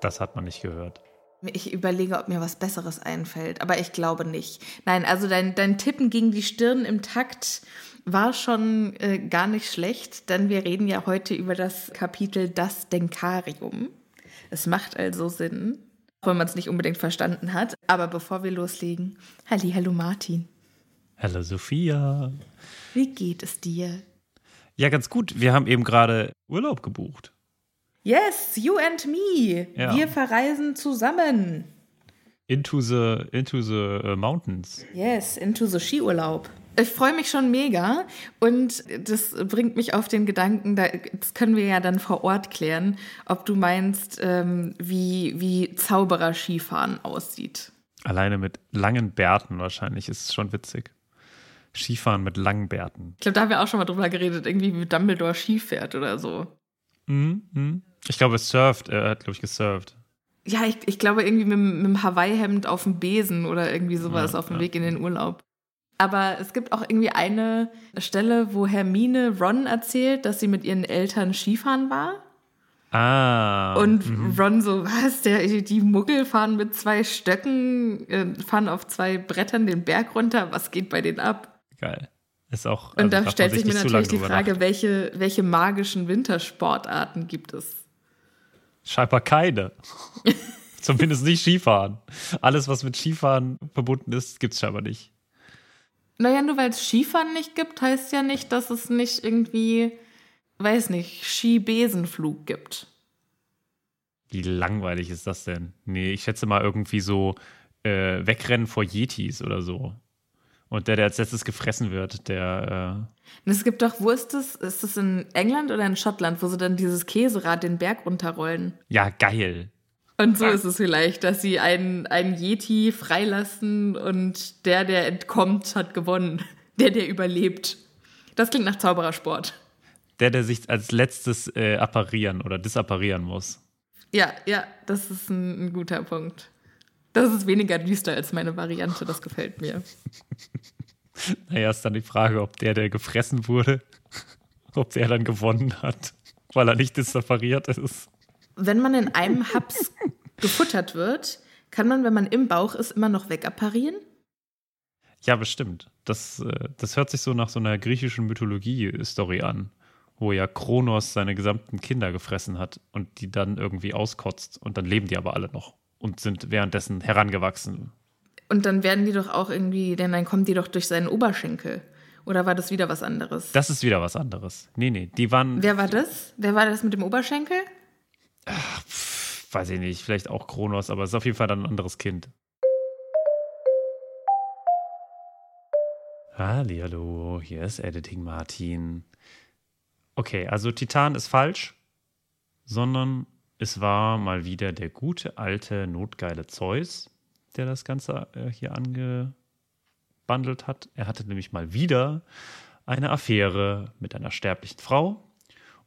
Das hat man nicht gehört. Ich überlege, ob mir was Besseres einfällt, aber ich glaube nicht. Nein, also dein, dein Tippen gegen die Stirn im Takt war schon äh, gar nicht schlecht, denn wir reden ja heute über das Kapitel Das Denkarium. Es macht also Sinn, auch wenn man es nicht unbedingt verstanden hat. Aber bevor wir loslegen, Halli, hallo Martin. Hallo Sophia. Wie geht es dir? Ja, ganz gut. Wir haben eben gerade Urlaub gebucht. Yes, you and me. Ja. Wir verreisen zusammen. Into the, into the uh, mountains. Yes, into the Skiurlaub. Ich freue mich schon mega und das bringt mich auf den Gedanken, da, das können wir ja dann vor Ort klären, ob du meinst, ähm, wie, wie Zauberer-Skifahren aussieht. Alleine mit langen Bärten wahrscheinlich ist es schon witzig. Skifahren mit langen Bärten. Ich glaube, da haben wir auch schon mal drüber geredet, irgendwie wie Dumbledore Ski fährt oder so. Mhm, mhm. Ich glaube, es surft. Er hat, glaube ich, gesurft. Ja, ich, ich glaube irgendwie mit, mit dem Hawaii-Hemd auf dem Besen oder irgendwie sowas Ja, auf dem ja. Weg in den Urlaub. Aber es gibt auch irgendwie eine Stelle, wo Hermine Ron erzählt, dass sie mit ihren Eltern Skifahren war. Ah. Und mhm. Ron so, was, der, die Muggel fahren mit zwei Stöcken, äh, fahren auf zwei Brettern den Berg runter, was geht bei denen ab? Geil. Ist auch. Und also da darf man stellt sich mir natürlich die Frage, welche, welche magischen Wintersportarten gibt es? Scheinbar keine. Zumindest nicht Skifahren. Alles, was mit Skifahren verbunden ist, gibt es scheinbar nicht. Naja, nur weil es Skifahren nicht gibt, heißt ja nicht, dass es nicht irgendwie, weiß nicht, Skibesenflug gibt. Wie langweilig ist das denn? Nee, ich schätze mal irgendwie so äh, Wegrennen vor Yetis oder so. Und der, der als letztes gefressen wird, der. Und es gibt doch, wo ist das? Ist das in England oder in Schottland, wo sie dann dieses Käserad den Berg runterrollen? Äh, ja, geil. Und so ist es vielleicht, dass sie einen, einen Yeti freilassen und der, der entkommt, hat gewonnen. Der, der überlebt. Das klingt nach Zauberersport. Der, der sich als letztes äh, apparieren oder disapparieren muss. Ja, ja, das ist ein, ein guter Punkt. Das ist weniger düster als meine Variante, das gefällt mir. Naja, ist dann die Frage, ob der, der gefressen wurde, ob der dann gewonnen hat, weil er nicht disappariert ist. Wenn man in einem Haps gefuttert wird, kann man, wenn man im Bauch ist, immer noch wegapparieren? Ja, bestimmt. Das, äh, das hört sich so nach so einer griechischen Mythologie-Story an, wo ja Kronos seine gesamten Kinder gefressen hat und die dann irgendwie auskotzt und dann leben die aber alle noch und sind währenddessen herangewachsen. Und dann werden die doch auch irgendwie, denn dann kommen die doch durch seinen Oberschenkel. Oder war das wieder was anderes? Das ist wieder was anderes. Nee, nee, die waren, Wer war das? Wer war das mit dem Oberschenkel? weiß ich nicht, vielleicht auch Kronos, aber es ist auf jeden Fall dann ein anderes Kind. Hallo, hier ist Editing Martin. Okay, also Titan ist falsch. sondern es war mal wieder der gute alte notgeile Zeus, der das Ganze äh, hier angebandelt hat. Er hatte nämlich mal wieder eine Affäre mit einer sterblichen Frau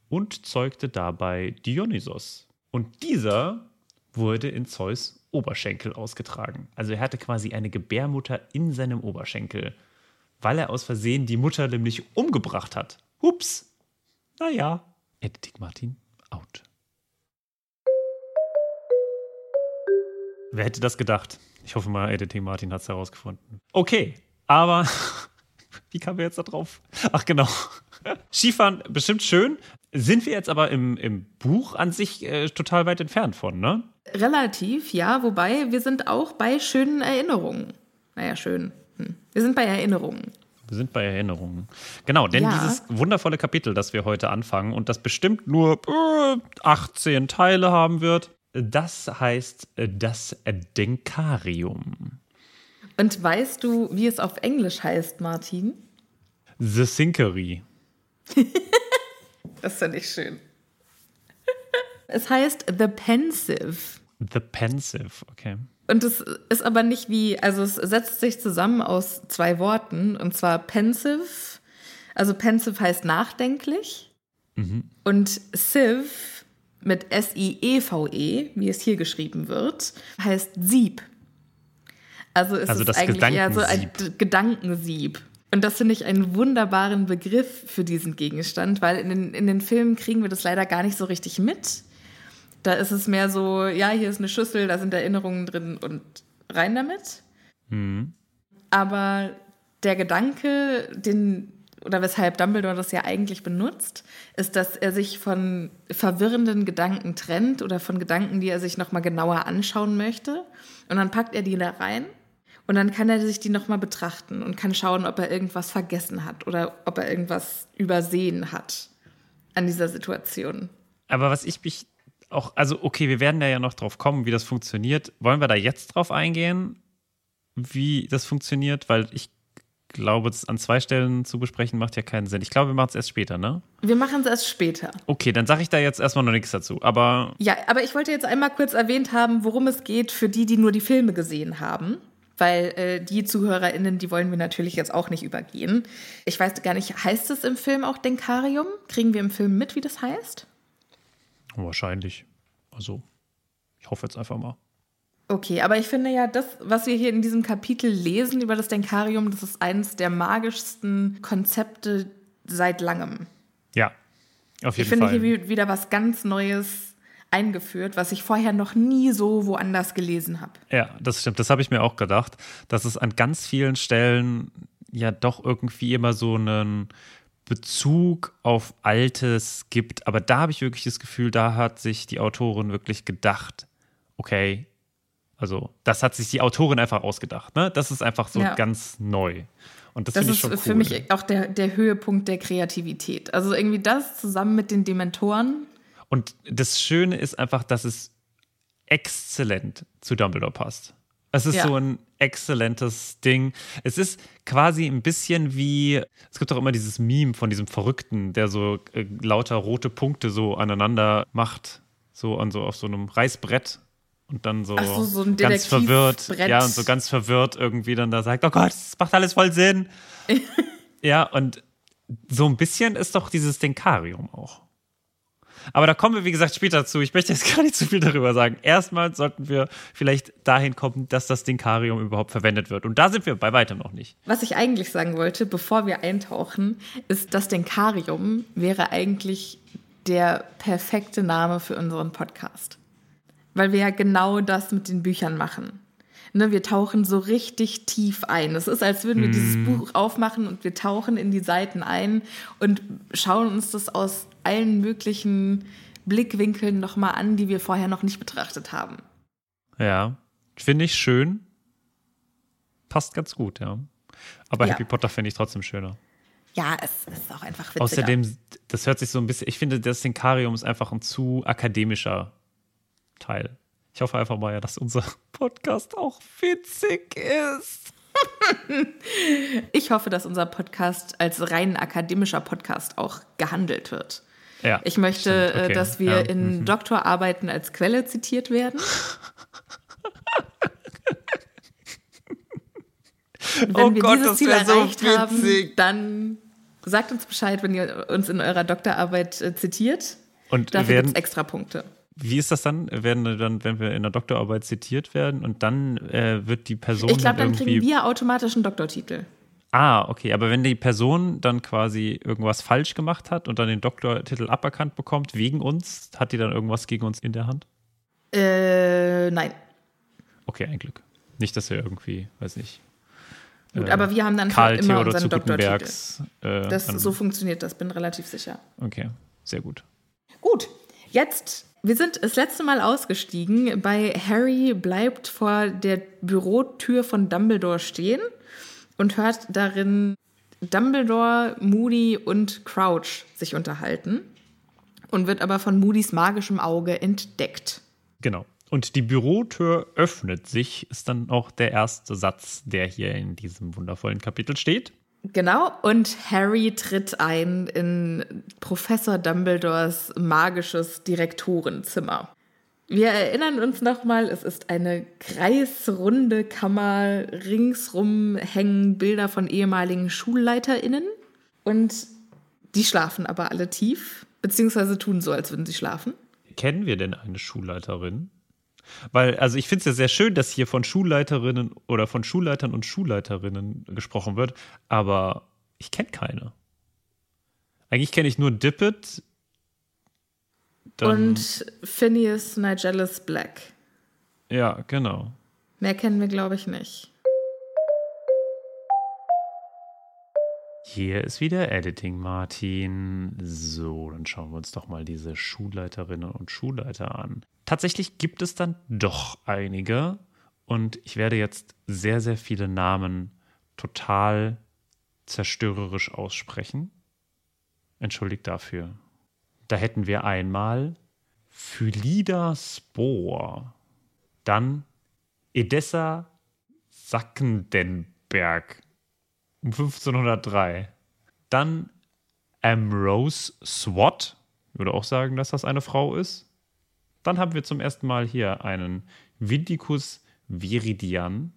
und zeugte dabei Dionysos. Und dieser wurde in Zeus Oberschenkel ausgetragen. Also er hatte quasi eine Gebärmutter in seinem Oberschenkel, weil er aus Versehen die Mutter nämlich umgebracht hat. Hups. Naja. Editing Martin, out. Wer hätte das gedacht? Ich hoffe mal, Editing Martin hat es herausgefunden. Okay, aber wie kamen wir jetzt da drauf? Ach genau. Skifahren bestimmt schön. Sind wir jetzt aber im, im Buch an sich äh, total weit entfernt von, ne? Relativ, ja. Wobei wir sind auch bei schönen Erinnerungen. Naja, schön. Hm. Wir sind bei Erinnerungen. Wir sind bei Erinnerungen. Genau, denn ja. dieses wundervolle Kapitel, das wir heute anfangen und das bestimmt nur äh, 18 Teile haben wird, das heißt äh, das Denkarium. Und weißt du, wie es auf Englisch heißt, Martin? The Sinkery. das finde ich schön. Es heißt The Pensive. The Pensive, okay. Und es ist aber nicht wie, also es setzt sich zusammen aus zwei Worten, und zwar pensive. Also pensive heißt nachdenklich. Mhm. Und sieve mit S-I-E-V-E, -E, wie es hier geschrieben wird, heißt Sieb. Also es also ist eigentlich eher so ein Gedankensieb. Und das finde ich einen wunderbaren Begriff für diesen Gegenstand, weil in den, in den Filmen kriegen wir das leider gar nicht so richtig mit. Da ist es mehr so, ja, hier ist eine Schüssel, da sind Erinnerungen drin und rein damit. Mhm. Aber der Gedanke, den, oder weshalb Dumbledore das ja eigentlich benutzt, ist, dass er sich von verwirrenden Gedanken trennt oder von Gedanken, die er sich nochmal genauer anschauen möchte. Und dann packt er die da rein und dann kann er sich die nochmal betrachten und kann schauen, ob er irgendwas vergessen hat oder ob er irgendwas übersehen hat an dieser Situation. Aber was ich mich auch, also okay, wir werden da ja noch drauf kommen, wie das funktioniert. Wollen wir da jetzt drauf eingehen, wie das funktioniert? Weil ich glaube, es an zwei Stellen zu besprechen macht ja keinen Sinn. Ich glaube, wir machen es erst später, ne? Wir machen es erst später. Okay, dann sage ich da jetzt erstmal noch nichts dazu. Aber. Ja, aber ich wollte jetzt einmal kurz erwähnt haben, worum es geht für die, die nur die Filme gesehen haben. Weil äh, die ZuhörerInnen, die wollen wir natürlich jetzt auch nicht übergehen. Ich weiß gar nicht, heißt es im Film auch Denkarium? Kriegen wir im Film mit, wie das heißt? Wahrscheinlich. Also, ich hoffe jetzt einfach mal. Okay, aber ich finde ja, das, was wir hier in diesem Kapitel lesen über das Denkarium, das ist eines der magischsten Konzepte seit langem. Ja, auf jeden ich Fall. Ich finde hier wieder was ganz Neues eingeführt, was ich vorher noch nie so woanders gelesen habe. Ja, das stimmt. Das habe ich mir auch gedacht, dass es an ganz vielen Stellen ja doch irgendwie immer so einen Bezug auf Altes gibt. Aber da habe ich wirklich das Gefühl, da hat sich die Autorin wirklich gedacht, okay, also das hat sich die Autorin einfach ausgedacht. Ne? Das ist einfach so ja. ganz neu. Und das, das ist cool. für mich auch der, der Höhepunkt der Kreativität. Also irgendwie das zusammen mit den Dementoren. Und das Schöne ist einfach, dass es exzellent zu Dumbledore passt. Es ist ja. so ein exzellentes Ding. Es ist quasi ein bisschen wie, es gibt doch immer dieses Meme von diesem Verrückten, der so äh, lauter rote Punkte so aneinander macht, so an so auf so einem Reißbrett und dann so, so, so ganz verwirrt, ja, und so ganz verwirrt irgendwie dann da sagt, oh Gott, das macht alles voll Sinn. ja, und so ein bisschen ist doch dieses Denkarium auch. Aber da kommen wir, wie gesagt, später zu. Ich möchte jetzt gar nicht zu viel darüber sagen. Erstmal sollten wir vielleicht dahin kommen, dass das Denkarium überhaupt verwendet wird. Und da sind wir bei weitem noch nicht. Was ich eigentlich sagen wollte, bevor wir eintauchen, ist, das Denkarium wäre eigentlich der perfekte Name für unseren Podcast. Weil wir ja genau das mit den Büchern machen. Ne, wir tauchen so richtig tief ein. Es ist, als würden wir mm. dieses Buch aufmachen und wir tauchen in die Seiten ein und schauen uns das aus allen möglichen Blickwinkeln nochmal an, die wir vorher noch nicht betrachtet haben. Ja, finde ich schön. Passt ganz gut, ja. Aber ja. Harry Potter finde ich trotzdem schöner. Ja, es ist auch einfach witziger. Außerdem, das hört sich so ein bisschen, ich finde, das Denkarium ist einfach ein zu akademischer Teil. Ich hoffe einfach mal, ja, dass unser Podcast auch witzig ist. ich hoffe, dass unser Podcast als rein akademischer Podcast auch gehandelt wird. Ja, ich möchte, okay. dass wir ja. in mhm. Doktorarbeiten als Quelle zitiert werden. wenn oh wir Gott, dieses Ziel erreicht so haben, dann sagt uns Bescheid, wenn ihr uns in eurer Doktorarbeit äh, zitiert. Und Dafür werden extra Punkte. Wie ist das dann? Werden dann, wenn wir in der Doktorarbeit zitiert werden und dann äh, wird die Person. Ich glaube, dann kriegen wir automatisch einen Doktortitel. Ah, okay. Aber wenn die Person dann quasi irgendwas falsch gemacht hat und dann den Doktortitel aberkannt bekommt wegen uns, hat die dann irgendwas gegen uns in der Hand? Äh, nein. Okay, ein Glück. Nicht, dass wir irgendwie, weiß nicht. Gut, äh, aber wir haben dann Karl immer unseren Doktortitel. Äh, das, so funktioniert das, bin relativ sicher. Okay, sehr gut. Gut, jetzt wir sind das letzte Mal ausgestiegen. Bei Harry bleibt vor der Bürotür von Dumbledore stehen und hört darin Dumbledore, Moody und Crouch sich unterhalten und wird aber von Moodys magischem Auge entdeckt. Genau. Und die Bürotür öffnet sich, ist dann auch der erste Satz, der hier in diesem wundervollen Kapitel steht. Genau, und Harry tritt ein in Professor Dumbledores magisches Direktorenzimmer. Wir erinnern uns nochmal, es ist eine kreisrunde Kammer, ringsrum hängen Bilder von ehemaligen SchulleiterInnen und die schlafen aber alle tief, beziehungsweise tun so, als würden sie schlafen. Kennen wir denn eine Schulleiterin? Weil, also ich finde es ja sehr schön, dass hier von Schulleiterinnen oder von Schulleitern und Schulleiterinnen gesprochen wird, aber ich kenne keine. Eigentlich kenne ich nur Dippet. und Phineas Nigellus Black. Ja, genau. Mehr kennen wir, glaube ich, nicht. Hier ist wieder Editing, Martin. So, dann schauen wir uns doch mal diese Schulleiterinnen und Schulleiter an. Tatsächlich gibt es dann doch einige und ich werde jetzt sehr, sehr viele Namen total zerstörerisch aussprechen. Entschuldigt dafür. Da hätten wir einmal Phylida Spor, dann Edessa Sackendenberg um 1503. Dann Ambrose Swat, würde auch sagen, dass das eine Frau ist. Dann haben wir zum ersten Mal hier einen Vindicus viridian.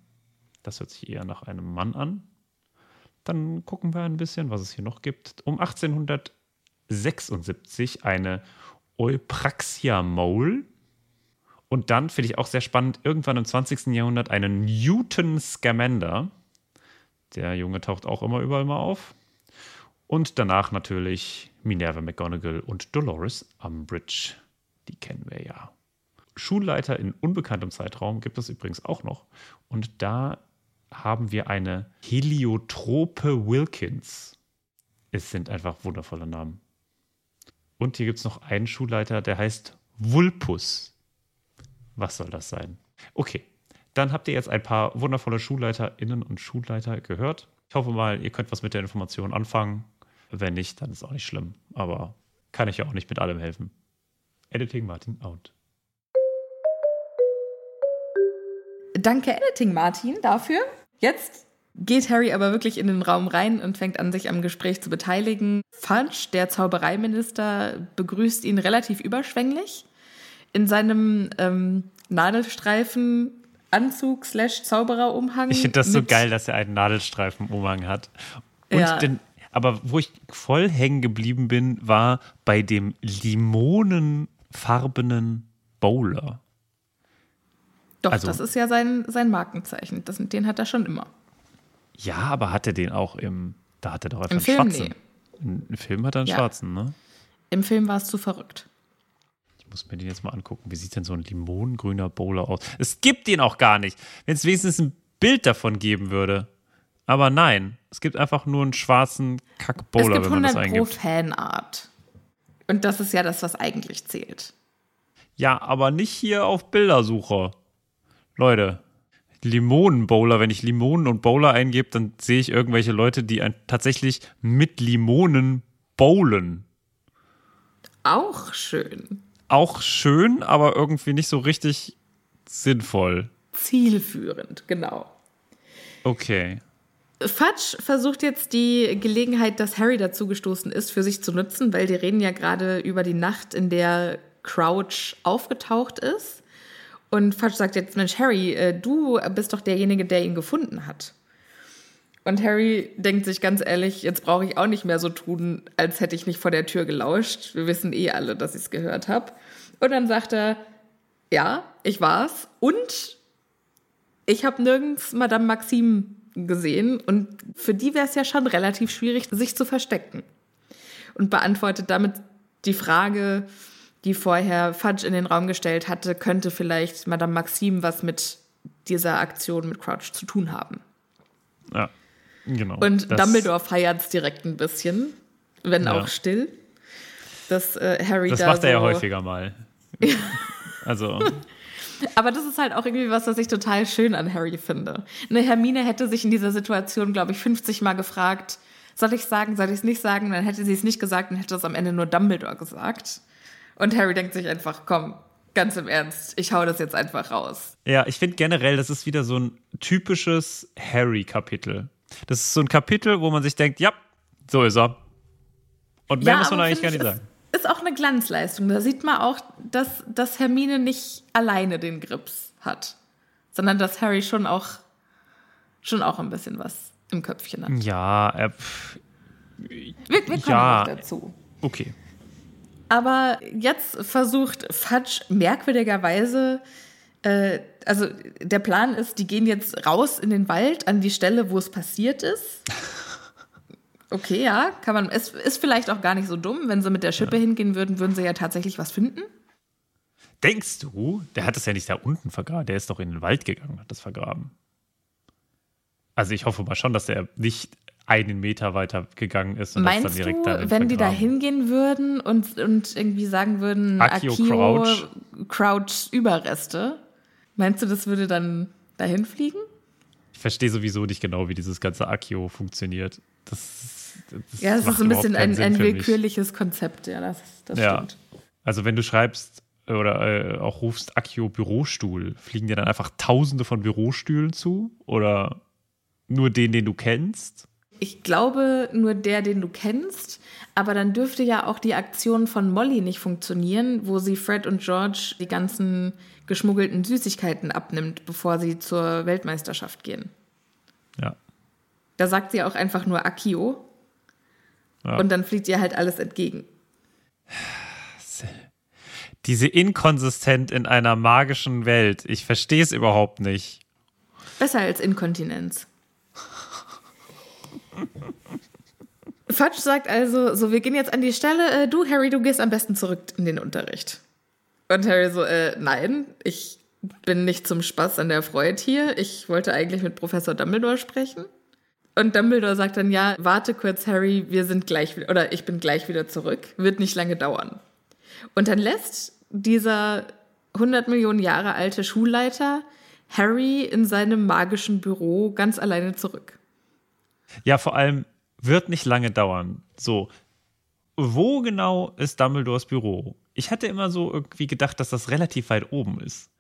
Das hört sich eher nach einem Mann an. Dann gucken wir ein bisschen, was es hier noch gibt. Um 1876 eine Eupraxia Mole. Und dann finde ich auch sehr spannend, irgendwann im 20. Jahrhundert einen Newton Scamander. Der Junge taucht auch immer überall mal auf. Und danach natürlich Minerva McGonagall und Dolores Umbridge. Die kennen wir ja. Schulleiter in unbekanntem Zeitraum gibt es übrigens auch noch. Und da haben wir eine Heliotrope Wilkins. Es sind einfach wundervolle Namen. Und hier gibt es noch einen Schulleiter, der heißt Vulpus. Was soll das sein? Okay, dann habt ihr jetzt ein paar wundervolle SchulleiterInnen und Schulleiter gehört. Ich hoffe mal, ihr könnt was mit der Information anfangen. Wenn nicht, dann ist auch nicht schlimm. Aber kann ich ja auch nicht mit allem helfen. Editing Martin out. Danke, Editing Martin, dafür. Jetzt geht Harry aber wirklich in den Raum rein und fängt an, sich am Gespräch zu beteiligen. Fudge, der Zaubereiminister, begrüßt ihn relativ überschwänglich. In seinem ähm, Nadelstreifen Anzug slash Zaubererumhang. Ich finde das so geil, dass er einen Nadelstreifenumhang hat. Und ja. den, aber wo ich voll hängen geblieben bin, war bei dem limonenfarbenen Bowler. Doch, also, das ist ja sein, sein Markenzeichen. Das, den hat er schon immer. Ja, aber hat er den auch im. Da hat er doch einfach Im einen Film, schwarzen. Nee. Im Film hat er einen ja. schwarzen, ne? Im Film war es zu verrückt muss mir den jetzt mal angucken. Wie sieht denn so ein limonengrüner Bowler aus? Es gibt den auch gar nicht. Wenn es wenigstens ein Bild davon geben würde. Aber nein, es gibt einfach nur einen schwarzen Kack-Bowler, wenn man das eingibt. Es gibt 100 pro Fanart. Und das ist ja das, was eigentlich zählt. Ja, aber nicht hier auf Bildersuche. Leute, Limonenbowler, wenn ich Limonen und Bowler eingebe, dann sehe ich irgendwelche Leute, die tatsächlich mit Limonen bowlen. Auch schön auch schön, aber irgendwie nicht so richtig sinnvoll. Zielführend, genau. Okay. Fudge versucht jetzt die Gelegenheit, dass Harry dazugestoßen ist, für sich zu nutzen, weil die reden ja gerade über die Nacht, in der Crouch aufgetaucht ist. Und Fudge sagt jetzt, Mensch, Harry, äh, du bist doch derjenige, der ihn gefunden hat. Und Harry denkt sich ganz ehrlich, jetzt brauche ich auch nicht mehr so tun, als hätte ich nicht vor der Tür gelauscht. Wir wissen eh alle, dass ich es gehört habe. Und dann sagt er, ja, ich war's. Und ich habe nirgends Madame Maxime gesehen. Und für die wäre es ja schon relativ schwierig, sich zu verstecken. Und beantwortet damit die Frage, die vorher Fudge in den Raum gestellt hatte, könnte vielleicht Madame Maxime was mit dieser Aktion mit Crouch zu tun haben. Ja, genau. Und Dumbledore feiert es direkt ein bisschen, wenn ja. auch still. Dass äh, Harry das da macht so er ja häufiger mal. also. Aber das ist halt auch irgendwie was, was ich total schön an Harry finde. Eine Hermine hätte sich in dieser Situation, glaube ich, 50 Mal gefragt, soll ich sagen, soll ich es nicht sagen? Dann hätte sie es nicht gesagt und hätte es am Ende nur Dumbledore gesagt. Und Harry denkt sich einfach, komm, ganz im Ernst, ich hau das jetzt einfach raus. Ja, ich finde generell, das ist wieder so ein typisches Harry-Kapitel. Das ist so ein Kapitel, wo man sich denkt, ja, so ist er. Und mehr ja, muss man eigentlich gar nicht sagen. Ist auch eine Glanzleistung. Da sieht man auch, dass, dass Hermine nicht alleine den Grips hat, sondern dass Harry schon auch, schon auch ein bisschen was im Köpfchen hat. Ja, er. Wir, wir kommen ja, dazu. Okay. Aber jetzt versucht Fudge merkwürdigerweise, äh, also der Plan ist, die gehen jetzt raus in den Wald an die Stelle, wo es passiert ist. Okay, ja, kann man. Es ist vielleicht auch gar nicht so dumm. Wenn sie mit der Schippe ja. hingehen würden, würden sie ja tatsächlich was finden. Denkst du, der hat es ja nicht da unten vergraben, der ist doch in den Wald gegangen, hat das vergraben. Also ich hoffe mal schon, dass er nicht einen Meter weiter gegangen ist und Meinst das dann direkt du, wenn die da hingehen würden und, und irgendwie sagen würden, Akio, Akio Crouch. Crouch Überreste, meinst du, das würde dann dahin fliegen? Ich verstehe sowieso nicht genau, wie dieses ganze Akio funktioniert. Das, das ja, das ist so ein bisschen ein, ein willkürliches Konzept, ja, das, das ja. stimmt. Also wenn du schreibst oder äh, auch rufst Akio Bürostuhl, fliegen dir dann einfach tausende von Bürostühlen zu? Oder nur den, den du kennst? Ich glaube nur der, den du kennst. Aber dann dürfte ja auch die Aktion von Molly nicht funktionieren, wo sie Fred und George die ganzen geschmuggelten Süßigkeiten abnimmt, bevor sie zur Weltmeisterschaft gehen. Ja. Da sagt sie auch einfach nur Akio. Ja. Und dann fliegt ihr halt alles entgegen. Diese Inkonsistent in einer magischen Welt. Ich verstehe es überhaupt nicht. Besser als Inkontinenz. Fudge sagt also, so, wir gehen jetzt an die Stelle, äh, du, Harry, du gehst am besten zurück in den Unterricht. Und Harry so, äh, nein, ich bin nicht zum Spaß an der Freude hier. Ich wollte eigentlich mit Professor Dumbledore sprechen. Und Dumbledore sagt dann, ja, warte kurz, Harry, wir sind gleich wieder, oder ich bin gleich wieder zurück. Wird nicht lange dauern. Und dann lässt dieser 100 Millionen Jahre alte Schulleiter Harry in seinem magischen Büro ganz alleine zurück. Ja, vor allem wird nicht lange dauern. So, wo genau ist Dumbledores Büro? Ich hatte immer so irgendwie gedacht, dass das relativ weit oben ist.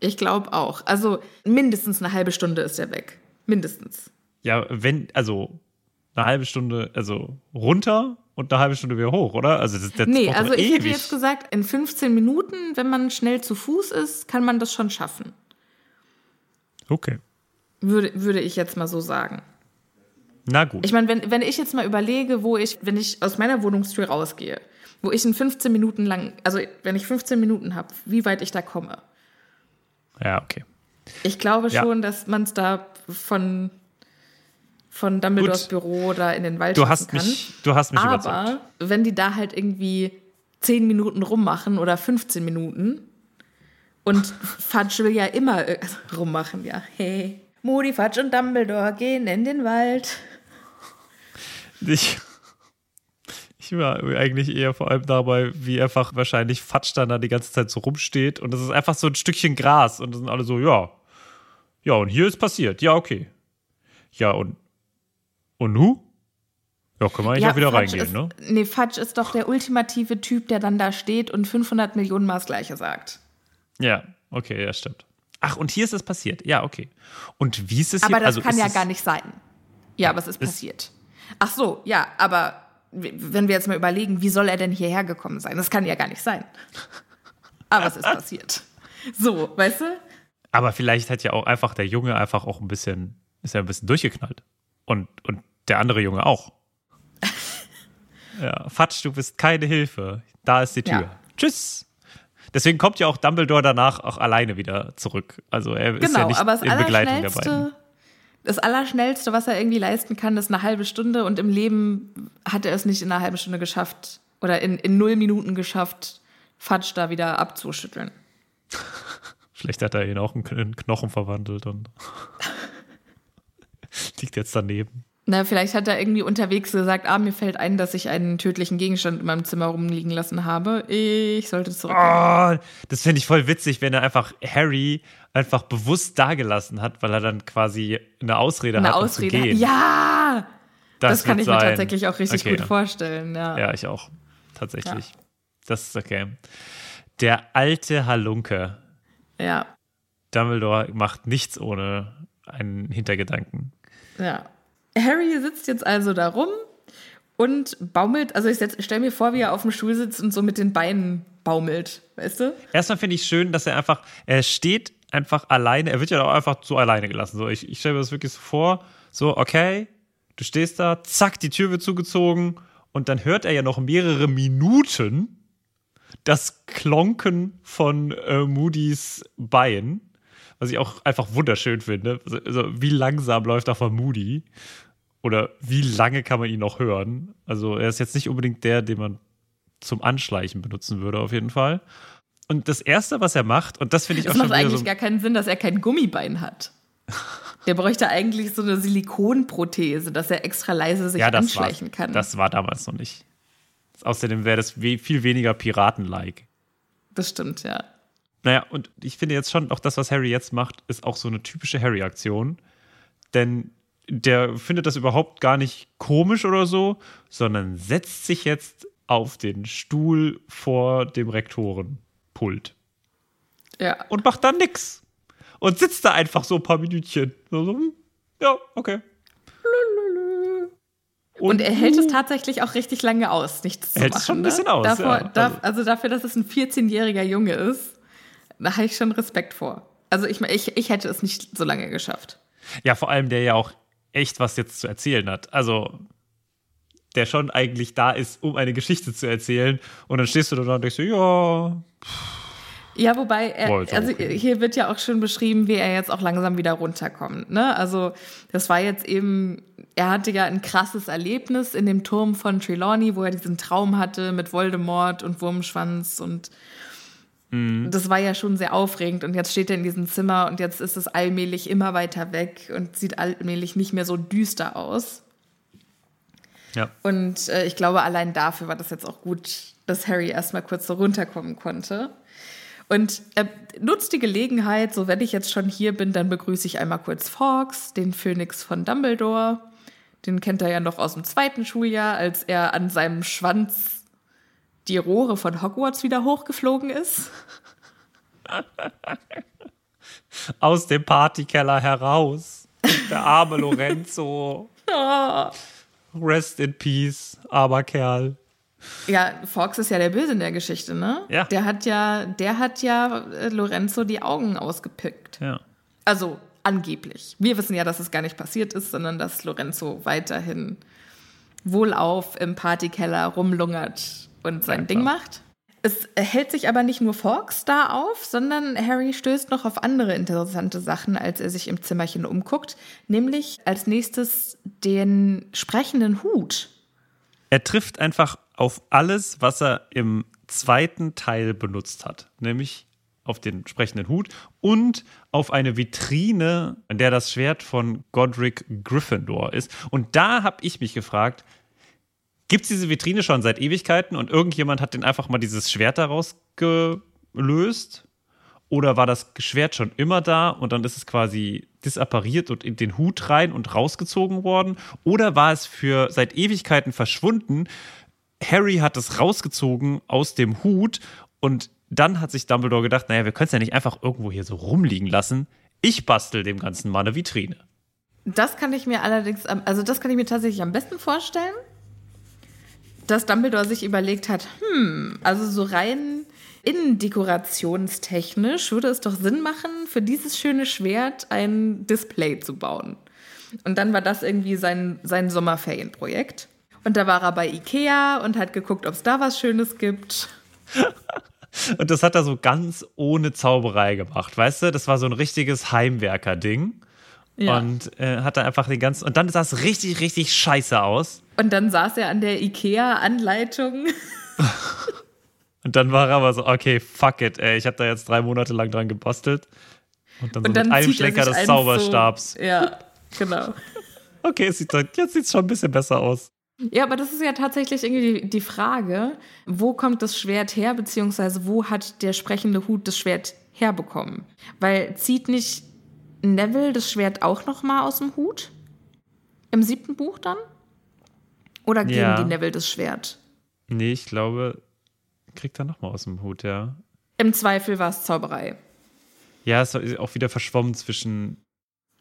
Ich glaube auch. Also mindestens eine halbe Stunde ist er weg. Mindestens. Ja, wenn, also eine halbe Stunde, also runter und eine halbe Stunde wieder hoch, oder? Also das, das nee, also ich ewig. hätte jetzt gesagt, in 15 Minuten, wenn man schnell zu Fuß ist, kann man das schon schaffen. Okay. Würde, würde ich jetzt mal so sagen. Na gut. Ich meine, wenn, wenn ich jetzt mal überlege, wo ich, wenn ich aus meiner Wohnungstür rausgehe, wo ich in 15 Minuten lang, also wenn ich 15 Minuten habe, wie weit ich da komme. Ja, okay. Ich glaube ja. schon, dass man es da von, von Dumbledores Gut. Büro da in den Wald du hast kann. Mich, du hast mich Aber überzeugt. wenn die da halt irgendwie 10 Minuten rummachen oder 15 Minuten und Fudge will ja immer äh, rummachen, ja. Hey, Moody, Fudge und Dumbledore gehen in den Wald. Ich, ich war eigentlich eher vor allem dabei, wie einfach wahrscheinlich Fatsch dann da die ganze Zeit so rumsteht und das ist einfach so ein Stückchen Gras und das sind alle so, ja. Ja, und hier ist passiert. Ja, okay. Ja, und und nu? Ja, können wir eigentlich ja, auch wieder Fatsch reingehen, ist, ne? Nee, Fatsch ist doch der ultimative Typ, der dann da steht und 500 Millionen Mal das Gleiche sagt. Ja, okay, ja, stimmt. Ach, und hier ist es passiert. Ja, okay. Und wie ist es hier? Aber das also kann ja gar nicht sein. Ja, aber es ist passiert. Ach so, ja, aber wenn wir jetzt mal überlegen, wie soll er denn hierher gekommen sein? Das kann ja gar nicht sein. Aber es ist passiert. So, weißt du? Aber vielleicht hat ja auch einfach der Junge einfach auch ein bisschen, ist ja ein bisschen durchgeknallt. Und, und der andere Junge auch. ja, Fatsch, du bist keine Hilfe. Da ist die Tür. Ja. Tschüss. Deswegen kommt ja auch Dumbledore danach auch alleine wieder zurück. Also er ist genau, ja nicht aber das in Begleitung der beiden. Das Allerschnellste, was er irgendwie leisten kann, ist eine halbe Stunde und im Leben hat er es nicht in einer halben Stunde geschafft oder in, in null Minuten geschafft, Fatsch da wieder abzuschütteln. Vielleicht hat er ihn auch in Knochen verwandelt und liegt jetzt daneben. Na, vielleicht hat er irgendwie unterwegs gesagt, ah, mir fällt ein, dass ich einen tödlichen Gegenstand in meinem Zimmer rumliegen lassen habe. Ich sollte zurück. Oh, das fände ich voll witzig, wenn er einfach Harry einfach bewusst dagelassen hat, weil er dann quasi eine Ausrede eine hat, Ausrede. um zu gehen. Ja! Das, das kann ich sein. mir tatsächlich auch richtig okay. gut vorstellen. Ja. ja, ich auch. Tatsächlich. Ja. Das ist okay. Der alte Halunke. Ja. Dumbledore macht nichts ohne einen Hintergedanken. Ja. Harry sitzt jetzt also da rum und baumelt, also ich stelle mir vor, wie er auf dem Stuhl sitzt und so mit den Beinen baumelt, weißt du? Erstmal finde ich schön, dass er einfach, er steht einfach alleine, er wird ja auch einfach so alleine gelassen. So, ich, ich stelle mir das wirklich so vor, so, okay, du stehst da, zack, die Tür wird zugezogen und dann hört er ja noch mehrere Minuten das Klonken von äh, Moody's Bein, was ich auch einfach wunderschön finde. Also, also, wie langsam läuft von Moody? Oder wie lange kann man ihn noch hören? Also er ist jetzt nicht unbedingt der, den man zum Anschleichen benutzen würde, auf jeden Fall. Und das Erste, was er macht, und das finde ich das auch schon macht eigentlich so gar keinen Sinn, dass er kein Gummibein hat. Der bräuchte eigentlich so eine Silikonprothese, dass er extra leise sich ja, anschleichen war, kann. Das war damals noch nicht. Außerdem wäre das viel weniger Piraten-like. Das stimmt, ja. Naja, und ich finde jetzt schon, auch das, was Harry jetzt macht, ist auch so eine typische Harry-Aktion. Denn der findet das überhaupt gar nicht komisch oder so, sondern setzt sich jetzt auf den Stuhl vor dem Rektorenpult. Ja. Und macht dann nix. Und sitzt da einfach so ein paar Minütchen. Hm, ja, okay. Und, und, er hält es tatsächlich auch richtig lange aus, nichts zu hält machen. Hält schon ein bisschen ne? aus. Davor, ja. also. also dafür, dass es ein 14-jähriger Junge ist, da habe ich schon Respekt vor. Also ich, ich, ich hätte es nicht so lange geschafft. Ja, vor allem der ja auch echt was jetzt zu erzählen hat. Also der schon eigentlich da ist, um eine Geschichte zu erzählen. Und dann stehst du da und denkst, ja. Ja, wobei, er, also hier wird ja auch schon beschrieben, wie er jetzt auch langsam wieder runterkommt. Ne? Also das war jetzt eben, er hatte ja ein krasses Erlebnis in dem Turm von Trelawney, wo er diesen Traum hatte mit Voldemort und Wurmschwanz und mhm. das war ja schon sehr aufregend. Und jetzt steht er in diesem Zimmer und jetzt ist es allmählich immer weiter weg und sieht allmählich nicht mehr so düster aus. Ja. Und äh, ich glaube, allein dafür war das jetzt auch gut, dass Harry erstmal kurz so runterkommen konnte. Und er nutzt die Gelegenheit, so wenn ich jetzt schon hier bin, dann begrüße ich einmal kurz Fawkes, den Phönix von Dumbledore. Den kennt er ja noch aus dem zweiten Schuljahr, als er an seinem Schwanz die Rohre von Hogwarts wieder hochgeflogen ist. Aus dem Partykeller heraus. Der arme Lorenzo. oh. Rest in peace, armer Kerl. Ja, Fox ist ja der Böse in der Geschichte, ne? Ja. Der hat ja, der hat ja äh, Lorenzo die Augen ausgepickt. Ja. Also angeblich. Wir wissen ja, dass es gar nicht passiert ist, sondern dass Lorenzo weiterhin wohlauf im Partykeller rumlungert und sein ja, Ding macht. Es hält sich aber nicht nur Fox da auf, sondern Harry stößt noch auf andere interessante Sachen, als er sich im Zimmerchen umguckt, nämlich als nächstes den sprechenden Hut. Er trifft einfach auf alles, was er im zweiten Teil benutzt hat, nämlich auf den sprechenden Hut und auf eine Vitrine, in der das Schwert von Godric Gryffindor ist. Und da habe ich mich gefragt, gibt es diese Vitrine schon seit Ewigkeiten und irgendjemand hat den einfach mal dieses Schwert daraus gelöst? Oder war das Schwert schon immer da und dann ist es quasi disappariert und in den Hut rein und rausgezogen worden? Oder war es für seit Ewigkeiten verschwunden? Harry hat es rausgezogen aus dem Hut und dann hat sich Dumbledore gedacht, naja, wir können es ja nicht einfach irgendwo hier so rumliegen lassen. Ich bastel dem Ganzen mal eine Vitrine. Das kann ich mir allerdings, also das kann ich mir tatsächlich am besten vorstellen, dass Dumbledore sich überlegt hat, hm, also so rein innendekorationstechnisch würde es doch Sinn machen, für dieses schöne Schwert ein Display zu bauen. Und dann war das irgendwie sein, sein Sommerferienprojekt. Und da war er bei Ikea und hat geguckt, ob es da was Schönes gibt. Und das hat er so ganz ohne Zauberei gemacht, weißt du? Das war so ein richtiges Heimwerker-Ding. Ja. Und äh, hat er einfach den ganzen. Und dann sah es richtig, richtig scheiße aus. Und dann saß er an der Ikea-Anleitung. Und dann war er aber so, okay, fuck it, ey, ich habe da jetzt drei Monate lang dran gebastelt. Und dann so Und dann mit einem er Schlenker sich des Zauberstabs. So, ja, genau. Okay, sieht, doch- jetzt sieht es schon ein bisschen besser aus. Ja, aber das ist ja tatsächlich irgendwie die, die Frage, wo kommt das Schwert her, beziehungsweise wo hat der sprechende Hut das Schwert herbekommen? Weil zieht nicht Neville das Schwert auch noch mal aus dem Hut? Im siebten Buch dann? Oder geben Ja. die Neville das Schwert? Nee, ich glaube, kriegt er nochmal aus dem Hut, ja. Im Zweifel war es Zauberei. Ja, es ist auch wieder verschwommen zwischen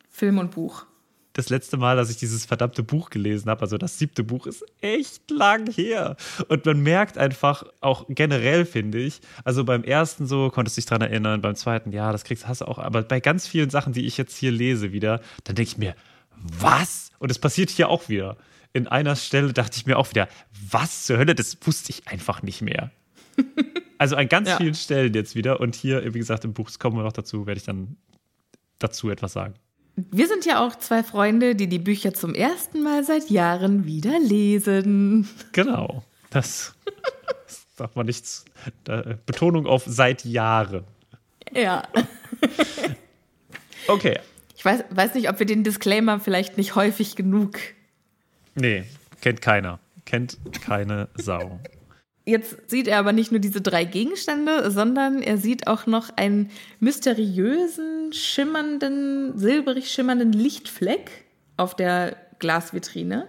Film und Buch. Das letzte Mal, dass ich dieses verdammte Buch gelesen habe, also das siebte Buch, ist echt lang her. Und man merkt einfach, auch generell finde ich, also beim ersten so, konntest du dich dran erinnern, beim zweiten, ja, das kriegst hast du auch, aber bei ganz vielen Sachen, die ich jetzt hier lese wieder, dann denke ich mir, was? Und es passiert hier auch wieder. In einer Stelle dachte ich mir auch wieder, was zur Hölle, das wusste ich einfach nicht mehr. Also an ganz Ja. vielen Stellen jetzt wieder. Und hier, wie gesagt, im Buch, es kommen wir noch dazu, werde ich dann dazu etwas sagen. Wir sind ja auch zwei Freunde, die die Bücher zum ersten Mal seit Jahren wieder lesen. Genau. Das, darf man nicht. Da, Betonung auf seit Jahren. Ja. Okay. Ich weiß, weiß nicht, ob wir den Disclaimer vielleicht nicht häufig genug. Nee, kennt keiner. Kennt keine Sau. Jetzt sieht er aber nicht nur diese drei Gegenstände, sondern er sieht auch noch einen mysteriösen, schimmernden, silberig schimmernden Lichtfleck auf der Glasvitrine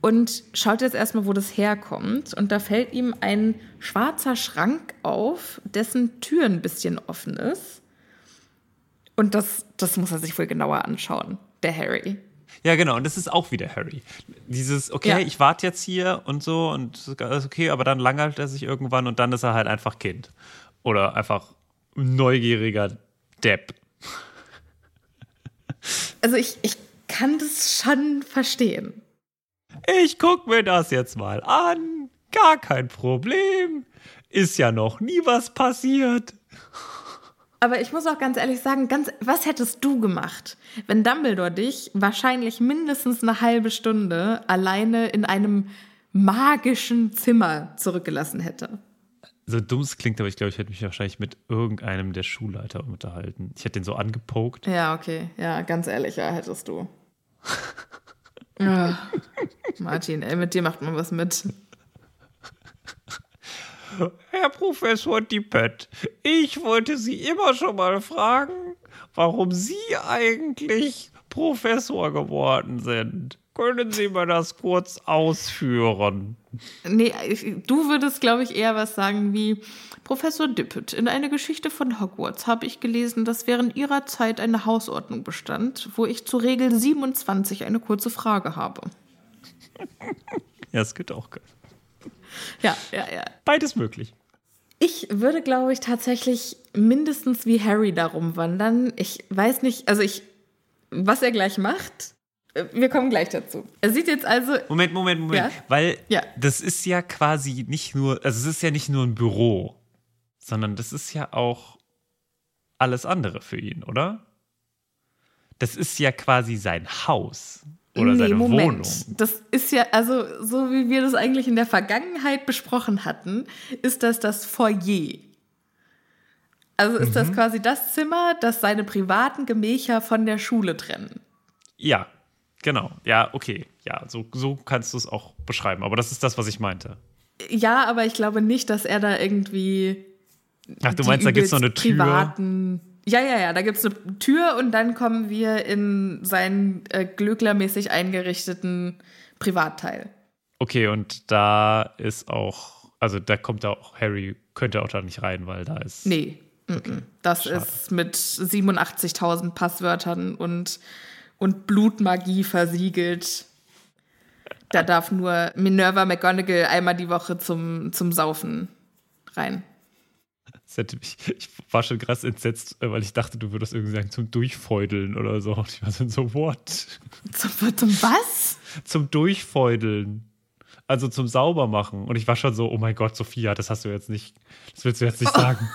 und schaut jetzt erstmal, wo das herkommt. Und da fällt ihm ein schwarzer Schrank auf, dessen Tür ein bisschen offen ist. Und das, das muss er sich wohl genauer anschauen, der Harry. Ja, genau. Und das ist auch wieder Harry. Dieses, okay, Ja. ich warte jetzt hier und so und alles okay, aber dann langweilt er sich irgendwann und dann ist er halt einfach Kind. Oder einfach neugieriger Depp. Also ich, ich kann das schon verstehen. Ich guck mir das jetzt mal an. Gar kein Problem. Ist ja noch nie was passiert. Aber ich muss auch ganz ehrlich sagen, ganz, was hättest du gemacht, wenn Dumbledore dich wahrscheinlich mindestens eine halbe Stunde alleine in einem magischen Zimmer zurückgelassen hätte? So dumm es klingt, aber ich glaube, ich hätte mich wahrscheinlich mit irgendeinem der Schulleiter unterhalten. Ich hätte den so angepokt. Ja, okay. Ja, ganz ehrlich, ja, hättest du. Ja. Martin, ey, mit dir macht man was mit. Herr Professor Dippet, ich wollte Sie immer schon mal fragen, warum Sie eigentlich Professor geworden sind. Können Sie mir das kurz ausführen? Nee, du würdest, glaube ich, eher was sagen wie Professor Dippet. In einer Geschichte von Hogwarts habe ich gelesen, dass während ihrer Zeit eine Hausordnung bestand, wo ich zur Regel 27 eine kurze Frage habe. Ja, es geht auch. Ja, ja, ja. Beides möglich. Ich würde, glaube ich, tatsächlich mindestens wie Harry darum wandern. Ich weiß nicht, also ich, was er gleich macht. äh, Wir kommen gleich dazu. Er sieht jetzt also, Moment, Moment, Moment. Ja? Weil Ja. das ist ja quasi nicht nur, also es ist ja nicht nur ein Büro, sondern das ist ja auch alles andere für ihn, oder? Das ist ja quasi sein Haus oder nee, seine Moment. Wohnung. Das ist ja, also so wie wir das eigentlich in der Vergangenheit besprochen hatten, ist das das Foyer. Also ist Mhm. das quasi das Zimmer, das seine privaten Gemächer von der Schule trennen. Ja, genau. Ja, okay. Ja, so, so kannst du es auch beschreiben. Aber das ist das, was ich meinte. Ja, aber ich glaube nicht, dass er da irgendwie. Ach, du meinst, da gibt es noch eine Tür? Privaten ja, ja, ja, da gibt es eine Tür und dann kommen wir in seinen äh, glöcklermäßig eingerichteten Privatteil. Okay, und da ist auch, also da kommt da auch Harry, könnte auch da nicht rein, weil da ist. Nee, mm, mm. das Schade. ist mit 87.000 Passwörtern und und Blutmagie versiegelt. Da darf nur Minerva McGonagall einmal die Woche zum, zum Saufen rein. Mich, ich war schon krass entsetzt, weil ich dachte, du würdest irgendwie sagen, zum Durchfeudeln oder so. Und ich war so, what? Zum, zum was? Zum Durchfeudeln. Also zum Saubermachen. Und ich war schon so, oh mein Gott, Sophia, das hast du jetzt nicht, das willst du jetzt nicht sagen.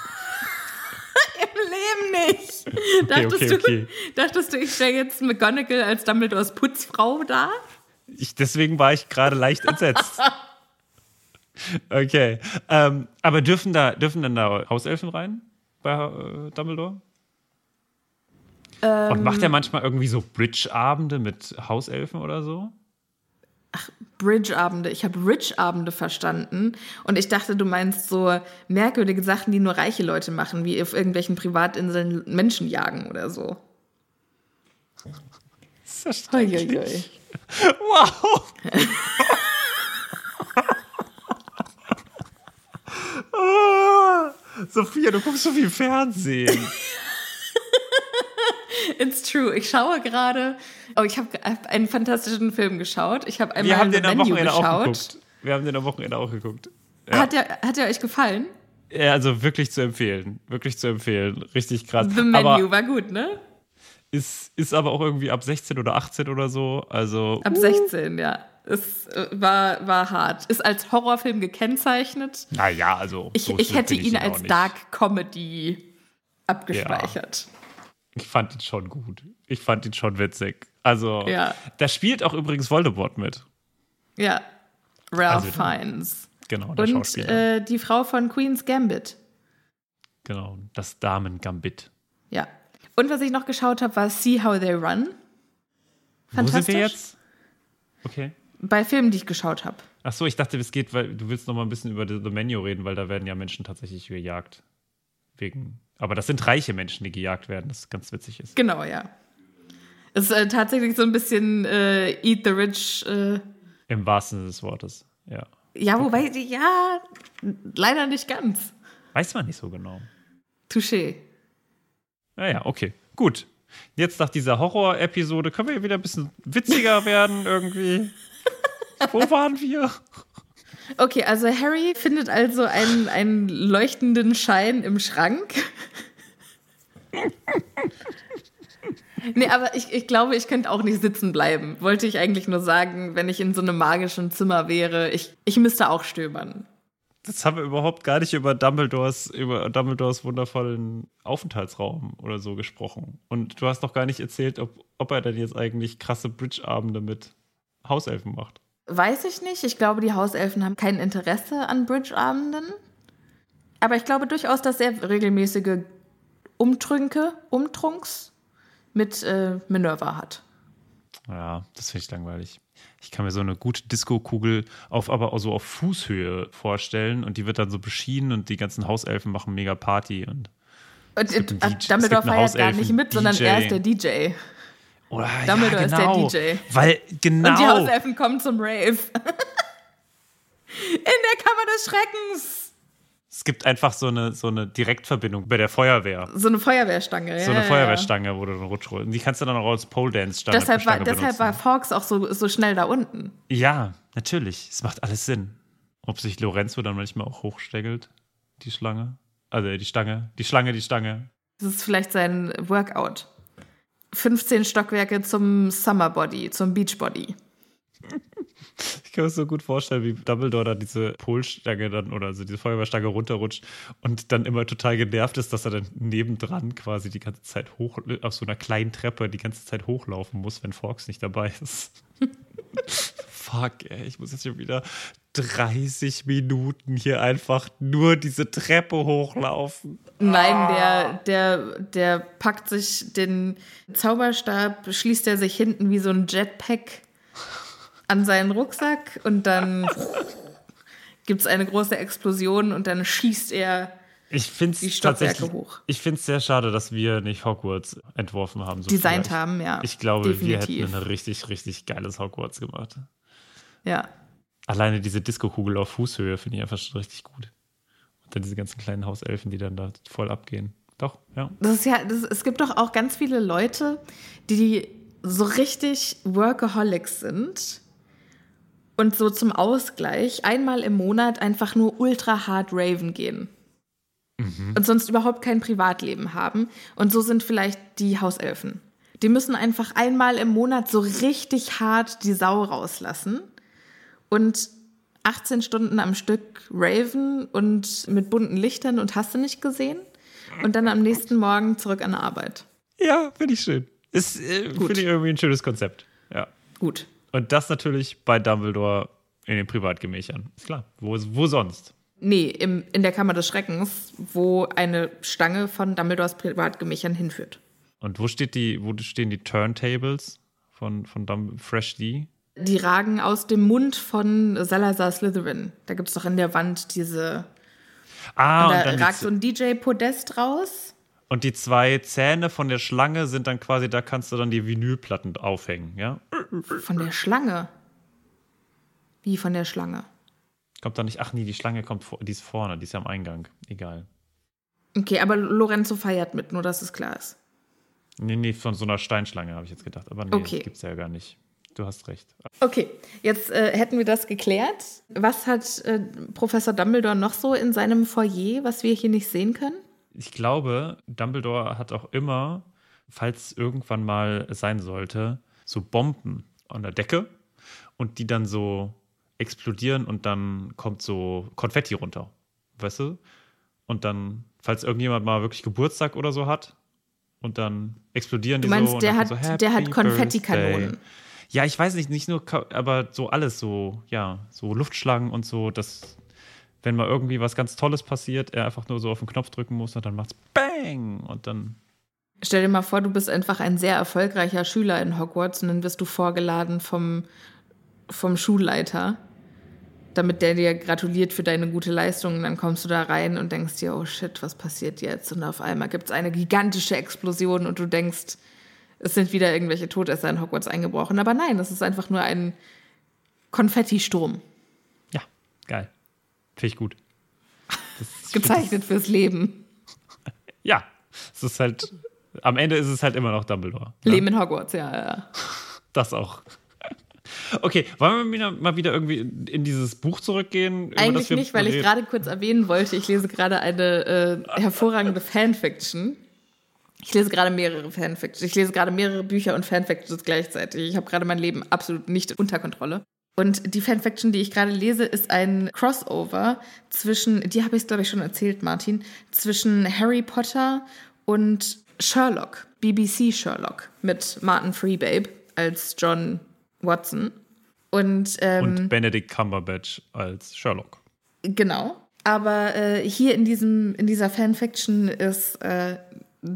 Im Leben nicht. Okay, dachtest, okay, okay. Du, dachtest du, ich stelle jetzt McGonagall als Dumbledores Putzfrau da? Ich, deswegen war ich gerade leicht entsetzt. Okay. Ähm, aber dürfen da, dürfen dann da Hauselfen rein bei äh, Dumbledore? Ähm, Und macht er manchmal irgendwie so Bridge-Abende mit Hauselfen oder so? Ach, Bridge-Abende. Ich habe Rich-Abende verstanden. Und ich dachte, du meinst so merkwürdige Sachen, die nur reiche Leute machen, wie auf irgendwelchen Privatinseln Menschen jagen oder so. Das ist Wow! oh, Sophia, du guckst so viel Fernsehen. It's true. Ich schaue gerade. Oh, ich habe einen fantastischen Film geschaut. Ich habe einmal Wir haben den am Wochenende geschaut. auch geguckt. Wir haben den am Wochenende auch geguckt. Ja. Hat, der, hat der euch gefallen? Ja, also wirklich zu empfehlen. Wirklich zu empfehlen. Richtig krass. The Menu aber war gut, ne? Ist, ist aber auch irgendwie ab 16 oder 18 oder so. Also, ab uh. 16, ja. Es äh, war, war hart. Ist als Horrorfilm gekennzeichnet. Naja, also. Ich, so ich hätte ihn als Dark Comedy abgespeichert. Ja. Ich fand ihn schon gut. Ich fand ihn schon witzig. Also, ja. da spielt auch übrigens Voldemort mit. Ja. Ralph also, Fiennes. Genau, der Und äh, die Frau von Queen's Gambit. Genau, das Damen-Gambit. Ja. Und was ich noch geschaut habe, war See How They Run. Fantastisch. Wo sind wir jetzt? Okay. Bei Filmen, die ich geschaut habe. Ach so, ich dachte, es geht, weil du willst noch mal ein bisschen über The Menu reden, weil da werden ja Menschen tatsächlich gejagt. Wegen. Aber das sind reiche Menschen, die gejagt werden, das ganz witzig ist. Genau, ja. Es ist äh, tatsächlich so ein bisschen äh, Eat the Rich. Äh, Im wahrsten Sinne des Wortes, ja. Ja, wobei, okay. ja, leider nicht ganz. Weiß man nicht so genau. Touché. Naja, okay. Gut. Jetzt nach dieser Horror-Episode können wir wieder ein bisschen witziger werden irgendwie. Wo waren wir? Okay, also Harry findet also einen, einen leuchtenden Schein im Schrank. nee, aber ich, ich glaube, ich könnte auch nicht sitzen bleiben. Wollte ich eigentlich nur sagen, wenn ich in so einem magischen Zimmer wäre. Ich, ich müsste auch stöbern. Das haben wir überhaupt gar nicht über Dumbledores, über Dumbledores wundervollen Aufenthaltsraum oder so gesprochen. Und du hast noch gar nicht erzählt, ob, ob er denn jetzt eigentlich krasse Bridge-Abende mit Hauselfen macht. Weiß ich nicht. Ich glaube, die Hauselfen haben kein Interesse an Bridge-Abenden. Aber ich glaube durchaus, dass er regelmäßige Umtrünke, Umtrunks mit äh, Minerva hat. Ja, das finde ich langweilig. Ich kann mir so eine gute Disco-Kugel auf, aber auch so auf Fußhöhe vorstellen und die wird dann so beschienen und die ganzen Hauselfen machen mega Party und. Und äh, Dumbledore feiert gar nicht mit, sondern er ist der DJ. Oder, Dumbledore ja, genau, ist der genau. DJ. Weil, genau. Und die Hauselfen kommen zum Rave. In der Kammer des Schreckens. Es gibt einfach so eine, so eine Direktverbindung bei der Feuerwehr. So eine Feuerwehrstange, ja. So eine Feuerwehrstange, wo du dann rutschst. Und die kannst du dann auch als Pole Dance Stange Deshalb war, deshalb war Fox auch so, so schnell da unten. Ja, natürlich. Es macht alles Sinn. Ob sich Lorenzo dann manchmal auch hochsteckelt, die Schlange. Also die Stange, die Schlange, die Stange. Das ist vielleicht sein Workout. 15 Stockwerke zum Summer Body, zum Beach Body. Ich kann mir so gut vorstellen, wie Dumbledore da diese Polstange dann oder also diese Feuerwehrstange runterrutscht und dann immer total genervt ist, dass er dann nebendran quasi die ganze Zeit hoch, auf so einer kleinen Treppe die ganze Zeit hochlaufen muss, wenn Forks nicht dabei ist. Fuck, ey, ich muss jetzt schon wieder 30 Minuten hier einfach nur diese Treppe hochlaufen. Nein, ah. der, der, der packt sich den Zauberstab, schließt er sich hinten wie so ein Jetpack an seinen Rucksack und dann gibt es eine große Explosion und dann schießt er ich find's die Stockwerke hoch. Ich finde es sehr schade, dass wir nicht Hogwarts entworfen haben. So Designt vielleicht. haben, ja. Ich glaube, Definitiv. wir hätten ein richtig, richtig geiles Hogwarts gemacht. Ja. Alleine diese Disco-Kugel auf Fußhöhe finde ich einfach schon richtig gut. Und dann diese ganzen kleinen Hauselfen, die dann da voll abgehen. Doch, ja. Das ist ja, das, es gibt doch auch ganz viele Leute, die so richtig Workaholics sind und so zum Ausgleich einmal im Monat einfach nur ultra hard raven gehen. Mhm. Und sonst überhaupt kein Privatleben haben. Und so sind vielleicht die Hauselfen. Die müssen einfach einmal im Monat so richtig hart die Sau rauslassen und 18 Stunden am Stück raven und mit bunten Lichtern und hast du nicht gesehen? Und dann am nächsten Morgen zurück an der Arbeit. Ja, finde ich schön. Ist, äh, finde ich irgendwie ein schönes Konzept. Ja. Gut. Und das natürlich bei Dumbledore in den Privatgemächern. Ist klar. Wo, wo sonst? Nee, im, in der Kammer des Schreckens, wo eine Stange von Dumbledores Privatgemächern hinführt. Und wo steht die, wo stehen die Turntables von, von Dumb Fresh D? Die ragen aus dem Mund von Salazar Slytherin. Da gibt es doch in der Wand diese. Ah, und da und ragt so ein DJ-Podest raus. Und die zwei Zähne von der Schlange sind dann quasi, da kannst du dann die Vinylplatten aufhängen, ja? Von der Schlange? Wie von der Schlange? Kommt da nicht, ach nee, die Schlange kommt, die ist vorne, die ist ja am Eingang. Egal. Okay, aber Lorenzo feiert mit, nur dass es klar ist. Nee, nee, von so einer Steinschlange habe ich jetzt gedacht. Aber nee, okay. das gibt es ja gar nicht. Du hast recht. Okay, jetzt äh, hätten wir das geklärt. Was hat äh, Professor Dumbledore noch so in seinem Foyer, was wir hier nicht sehen können? Ich glaube, Dumbledore hat auch immer, falls irgendwann mal sein sollte, so Bomben an der Decke und die dann so explodieren und dann kommt so Konfetti runter. Weißt du? Und dann, falls irgendjemand mal wirklich Geburtstag oder so hat, und dann explodieren die du meinst, so. Der hat, so, der hat Konfettikanonen. Ja, ich weiß nicht, nicht nur, aber so alles so, ja, so Luftschlangen und so, dass, wenn mal irgendwie was ganz Tolles passiert, er einfach nur so auf den Knopf drücken muss und dann macht's Bang und dann. Stell dir mal vor, du bist einfach ein sehr erfolgreicher Schüler in Hogwarts und dann wirst du vorgeladen vom, vom Schulleiter damit der dir gratuliert für deine gute Leistung. Und dann kommst du da rein und denkst dir, oh shit, was passiert jetzt? Und auf einmal gibt es eine gigantische Explosion und du denkst, es sind wieder irgendwelche Todesser in Hogwarts eingebrochen. Aber nein, das ist einfach nur ein Konfettisturm. Ja, geil. Finde ich gut. Gezeichnet fürs Leben. Ja, es ist halt, am Ende ist es halt immer noch Dumbledore. Ne? Leben in Hogwarts, ja, ja. Das auch. Okay, wollen wir mal wieder irgendwie in dieses Buch zurückgehen? Eigentlich nicht, weil ich gerade kurz erwähnen wollte, ich lese gerade eine äh, hervorragende Fanfiction. Ich lese gerade mehrere Fanfictions. Ich lese gerade mehrere Bücher und Fanfictions gleichzeitig. Ich habe gerade mein Leben absolut nicht unter Kontrolle. Und die Fanfiction, die ich gerade lese, ist ein Crossover zwischen, die habe ich glaube ich schon erzählt, Martin, zwischen Harry Potter und Sherlock, BBC Sherlock mit Martin Freebabe als John Watson. Und, ähm, und Benedict Cumberbatch als Sherlock. Genau. Aber äh, hier in, diesem, in dieser Fanfiction ist äh,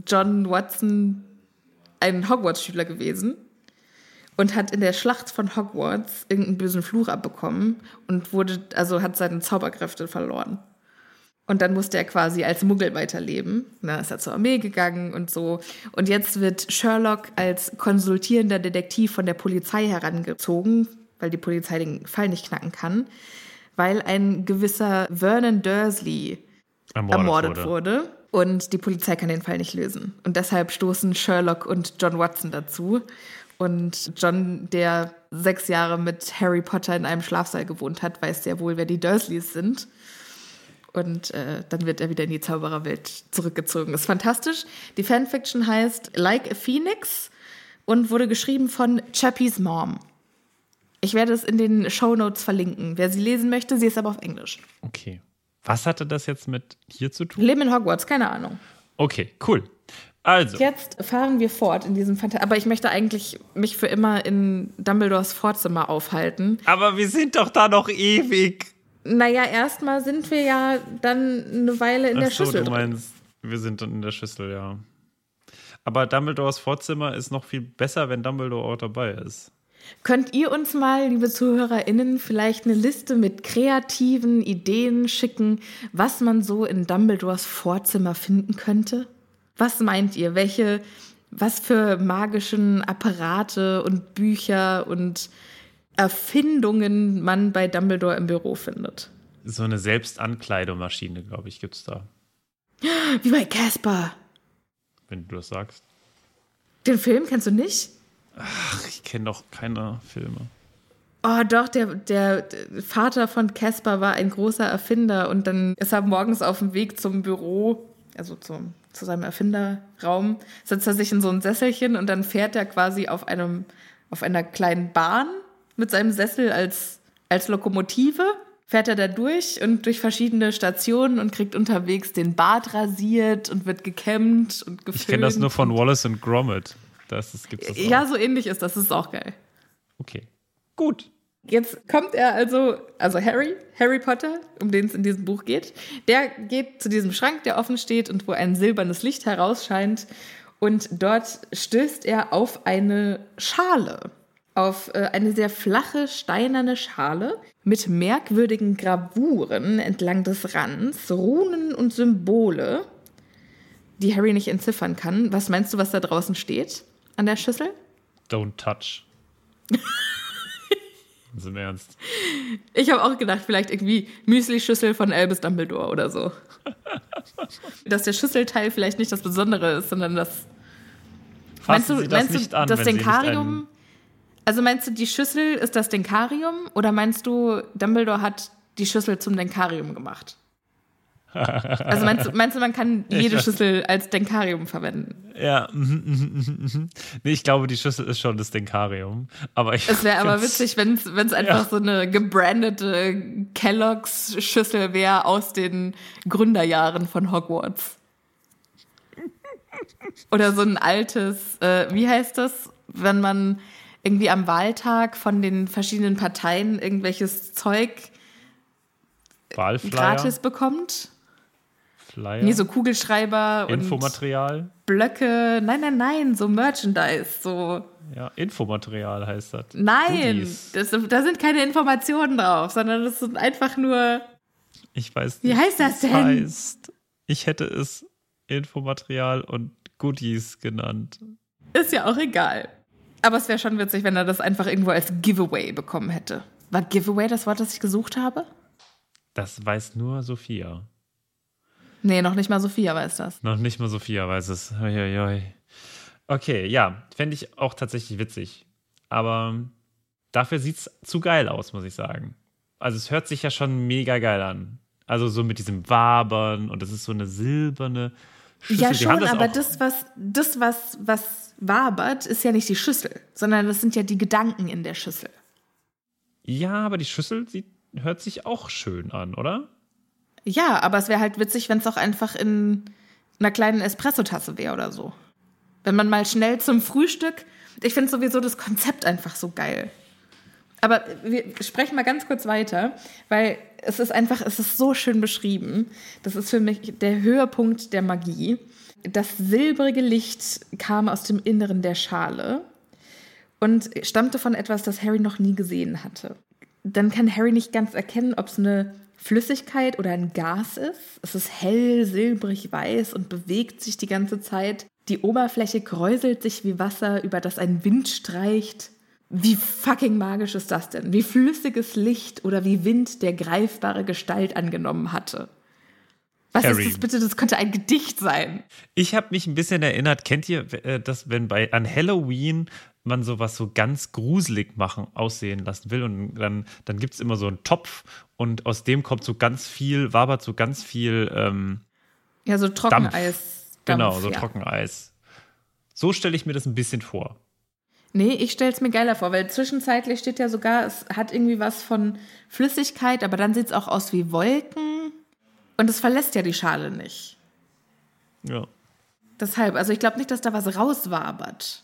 John Watson ein Hogwarts-Schüler gewesen und hat in der Schlacht von Hogwarts irgendeinen bösen Fluch abbekommen und wurde, also hat seine Zauberkräfte verloren. Und dann musste er quasi als Muggel weiterleben. dann ist er zur Armee gegangen und so. Und jetzt wird Sherlock als konsultierender Detektiv von der Polizei herangezogen, weil die Polizei den Fall nicht knacken kann, weil ein gewisser Vernon Dursley ermordet, ermordet wurde. wurde. Und die Polizei kann den Fall nicht lösen. Und deshalb stoßen Sherlock und John Watson dazu. Und John, der sechs Jahre mit Harry Potter in einem Schlafsaal gewohnt hat, weiß sehr wohl, wer die Dursleys sind. Und äh, dann wird er wieder in die Zaubererwelt zurückgezogen. Ist fantastisch. Die Fanfiction heißt Like a Phoenix und wurde geschrieben von Chappie's Mom. Ich werde es in den Show Notes verlinken. Wer sie lesen möchte, sie ist aber auf Englisch. Okay. Was hatte das jetzt mit hier zu tun? Leben in Hogwarts, keine Ahnung. Okay, cool. Also. Jetzt fahren wir fort in diesem Fantas Aber ich möchte eigentlich mich für immer in Dumbledores Vorzimmer aufhalten. Aber wir sind doch da noch ewig. Naja, erstmal sind wir ja dann eine Weile in Ach der so, Schüssel. Du meinst, drin. wir sind dann in der Schüssel, ja. Aber Dumbledores Vorzimmer ist noch viel besser, wenn Dumbledore auch dabei ist. Könnt ihr uns mal, liebe ZuhörerInnen, vielleicht eine Liste mit kreativen Ideen schicken, was man so in Dumbledores Vorzimmer finden könnte? Was meint ihr? Welche, was für magischen Apparate und Bücher und Erfindungen man bei Dumbledore im Büro findet. So eine Selbstankleidemaschine, glaube ich, gibt es da. Wie bei Casper. Wenn du das sagst. Den Film kennst du nicht? Ach, ich kenne doch keine Filme. Oh, doch, der, der Vater von Casper war ein großer Erfinder und dann ist er morgens auf dem Weg zum Büro, also zum, zu seinem Erfinderraum, setzt er sich in so ein Sesselchen und dann fährt er quasi auf einem, auf einer kleinen Bahn mit seinem Sessel als, als Lokomotive fährt er da durch und durch verschiedene Stationen und kriegt unterwegs den Bart rasiert und wird gekämmt und geföhnt. Ich kenne das nur von Wallace und Gromit. Das, das gibt's das ja, so ähnlich ist das. Das ist auch geil. Okay. Gut. Jetzt kommt er also, also Harry, Harry Potter, um den es in diesem Buch geht, der geht zu diesem Schrank, der offen steht und wo ein silbernes Licht herausscheint. Und dort stößt er auf eine Schale auf äh, eine sehr flache, steinerne Schale mit merkwürdigen Gravuren entlang des Rands, Runen und Symbole, die Harry nicht entziffern kann. Was meinst du, was da draußen steht an der Schüssel? Don't touch. Im Ernst. Ich habe auch gedacht, vielleicht irgendwie Müsli-Schüssel von Albus Dumbledore oder so. Dass der Schüsselteil vielleicht nicht das Besondere ist, sondern das. Fassen meinst du, Sie das meinst du, an, das Denkarium? Also meinst du, die Schüssel ist das Denkarium oder meinst du, Dumbledore hat die Schüssel zum Denkarium gemacht? Also meinst du, meinst du, man kann jede Schüssel als Denkarium verwenden? Ja. Mhm, mhm, mhm, nee, ich glaube, die Schüssel ist schon das Denkarium. Aber ich es wäre aber witzig, wenn es einfach ja. so eine gebrandete Kelloggs-Schüssel wäre aus den Gründerjahren von Hogwarts. Oder so ein altes, äh, wie heißt das, wenn man irgendwie am Wahltag von den verschiedenen Parteien irgendwelches Zeug Wahlflyer. gratis bekommt. Flyer. Nee, so Kugelschreiber Infomaterial. und Blöcke. Nein, nein, nein, so Merchandise, so. Ja, Infomaterial heißt das. Nein, das, da sind keine Informationen drauf, sondern das sind einfach nur. Ich weiß nicht. Wie heißt das denn? Heißt, ich hätte es Infomaterial und Goodies genannt. Ist ja auch egal. Aber es wäre schon witzig, wenn er das einfach irgendwo als Giveaway bekommen hätte. War Giveaway das Wort, das ich gesucht habe? Das weiß nur Sophia. Nee, noch nicht mal Sophia weiß das. Noch nicht mal Sophia weiß es. Uiuiui. Okay, ja, fände ich auch tatsächlich witzig. Aber dafür sieht es zu geil aus, muss ich sagen. Also es hört sich ja schon mega geil an. Also so mit diesem Wabern und es ist so eine silberne Schüssel. Ja, schon, aber das, was, das, was, was wabert, ist ja nicht die Schüssel, sondern das sind ja die Gedanken in der Schüssel. Ja, aber die Schüssel sieht, hört sich auch schön an, oder? Ja, aber es wäre halt witzig, wenn es auch einfach in einer kleinen Espressotasse wäre oder so. Wenn man mal schnell zum Frühstück. Ich finde sowieso das Konzept einfach so geil. Aber wir sprechen mal ganz kurz weiter, weil es ist einfach, es ist so schön beschrieben. Das ist für mich der Höhepunkt der Magie. Das silbrige Licht kam aus dem Inneren der Schale und stammte von etwas, das Harry noch nie gesehen hatte. Dann kann Harry nicht ganz erkennen, ob es eine Flüssigkeit oder ein Gas ist. Es ist hell, silbrig, weiß und bewegt sich die ganze Zeit. Die Oberfläche kräuselt sich wie Wasser, über das ein Wind streicht. Wie fucking magisch ist das denn? Wie flüssiges Licht oder wie Wind der greifbare Gestalt angenommen hatte. Was Harry. ist das bitte? Das könnte ein Gedicht sein. Ich habe mich ein bisschen erinnert, kennt ihr äh, das, wenn bei an Halloween man sowas so ganz gruselig machen, aussehen lassen will und dann, dann gibt es immer so einen Topf und aus dem kommt so ganz viel, wabert so ganz viel ähm, Ja, so Trockeneis. Dampf. Genau, so ja. Trockeneis. So stelle ich mir das ein bisschen vor. Nee, ich stelle es mir geiler vor, weil zwischenzeitlich steht ja sogar, es hat irgendwie was von Flüssigkeit, aber dann sieht es auch aus wie Wolken. Und es verlässt ja die Schale nicht. Ja. Deshalb, also ich glaube nicht, dass da was rauswabert.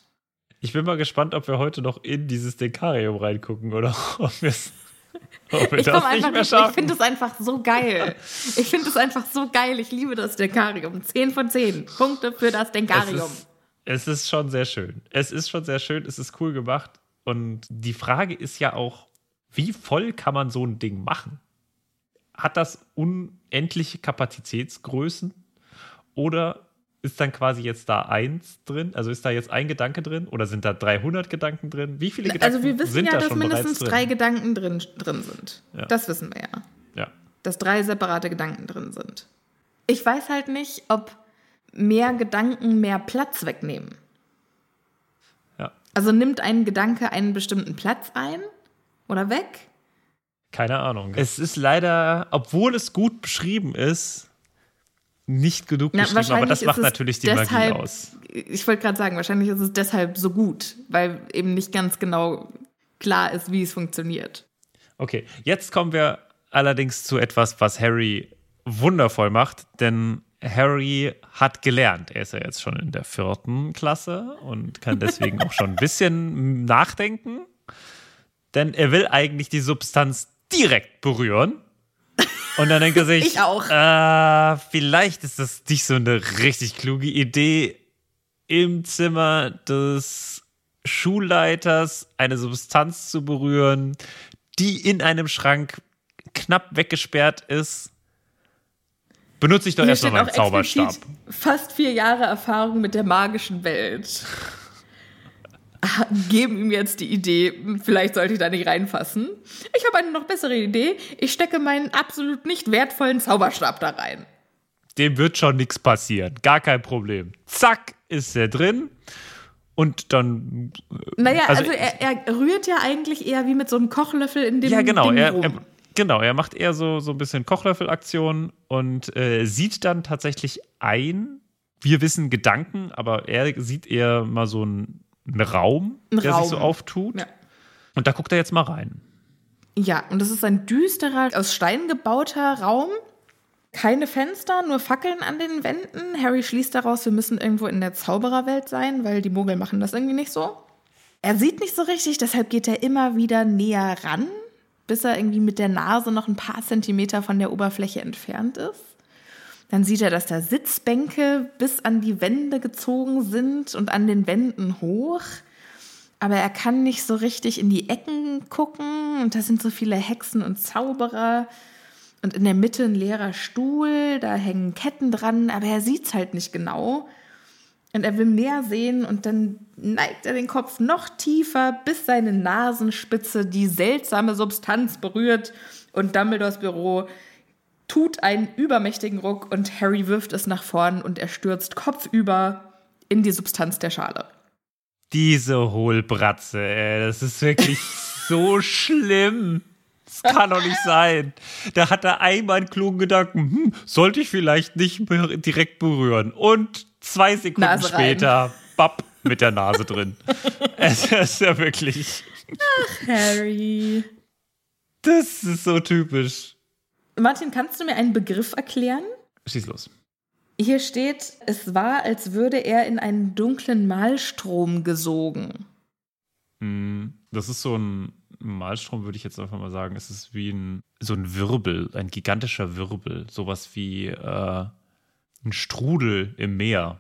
Ich bin mal gespannt, ob wir heute noch in dieses Dekarium reingucken oder ob wir es ich komme einfach nicht, ich finde es einfach so geil. Ich finde es einfach so geil. Ich liebe das Dekarium. 10 von 10 Punkte für das Dekarium. Es ist, es ist schon sehr schön. Es ist schon sehr schön. Es ist cool gemacht. Und die Frage ist ja auch, wie voll kann man so ein Ding machen? Hat das unendliche Kapazitätsgrößen? Oder ist dann quasi jetzt da eins drin? Also ist da jetzt ein Gedanke drin? Oder sind da 300 Gedanken drin? Wie viele Gedanken sind da Also wir wissen ja, dass mindestens drei Gedanken drin, drin sind. Ja. Das wissen wir ja. Ja. Dass drei separate Gedanken drin sind. Ich weiß halt nicht, ob mehr Gedanken mehr Platz wegnehmen. Ja. Also nimmt ein Gedanke einen bestimmten Platz ein oder weg? Keine Ahnung. Es ist leider, obwohl es gut beschrieben ist, nicht genug Na, beschrieben, aber das macht natürlich die deshalb- Magie aus. Ich wollte gerade sagen, wahrscheinlich ist es deshalb so gut, weil eben nicht ganz genau klar ist, wie es funktioniert. Okay, jetzt kommen wir allerdings zu etwas, was Harry wundervoll macht, denn Harry hat gelernt. Er ist ja jetzt schon in der vierten Klasse und kann deswegen auch schon ein bisschen nachdenken, denn er will eigentlich die Substanz direkt berühren. Und dann denkt er sich, Ich auch. Äh, vielleicht ist das nicht so eine richtig kluge Idee, im Zimmer des Schulleiters eine Substanz zu berühren, die in einem Schrank knapp weggesperrt ist. Benutze ich doch erstmal meinen Zauberstab. fast vier Jahre Erfahrung mit der magischen Welt. Geben ihm jetzt die Idee, vielleicht sollte ich da nicht reinfassen. Ich habe eine noch bessere Idee. Ich stecke meinen absolut nicht wertvollen Zauberstab da rein. Dem wird schon nichts passieren. Gar kein Problem. Zack, ist er drin. Und dann. Naja, Also- also, er, er rührt ja eigentlich eher wie mit so einem Kochlöffel in dem Ja, genau. Ding Er, er, genau, er macht eher so, so ein bisschen Kochlöffelaktion und äh, sieht dann tatsächlich ein. Wir wissen Gedanken, aber er sieht eher mal so einen, einen Raum, Ein der sich so Raum. auftut. Ja. Und da guckt er jetzt mal rein. Ja, und das ist ein düsterer, aus Stein gebauter Raum. Keine Fenster, nur Fackeln an den Wänden. Harry schließt daraus, wir müssen irgendwo in der Zaubererwelt sein, weil die Muggel machen das irgendwie nicht so. Er sieht nicht so richtig, deshalb geht er immer wieder näher ran, bis er irgendwie mit der Nase noch ein paar Zentimeter von der Oberfläche entfernt ist. Dann sieht er, dass da Sitzbänke bis an die Wände gezogen sind und an den Wänden hoch. Aber er kann nicht so richtig in die Ecken gucken. Und da sind so viele Hexen und Zauberer. Und in der Mitte ein leerer Stuhl, da hängen Ketten dran, aber er sieht's halt nicht genau. Und er will mehr sehen. Und dann neigt er den Kopf noch tiefer, bis seine Nasenspitze die seltsame Substanz berührt. Und Dumbledores Büro tut einen übermächtigen Ruck und Harry wirft es nach vorn und er stürzt kopfüber in die Substanz der Schale. Diese Hohlbratze, ey, das ist wirklich so schlimm. Das kann doch nicht sein. Da hat er einmal einen klugen Gedanken, hm, sollte ich vielleicht nicht direkt berühren. Und zwei Sekunden Nase rein. später, bapp, mit der Nase drin. es ist ja wirklich, Harry. das ist so typisch. Martin, kannst du mir einen Begriff erklären? Schieß los. Hier steht, es war, als würde er in einen dunklen Malstrom gesogen. Hm, Das ist so ein Malstrom, würde ich jetzt einfach mal sagen. Es ist wie ein, so ein Wirbel, ein gigantischer Wirbel. Sowas wie äh, ein Strudel im Meer.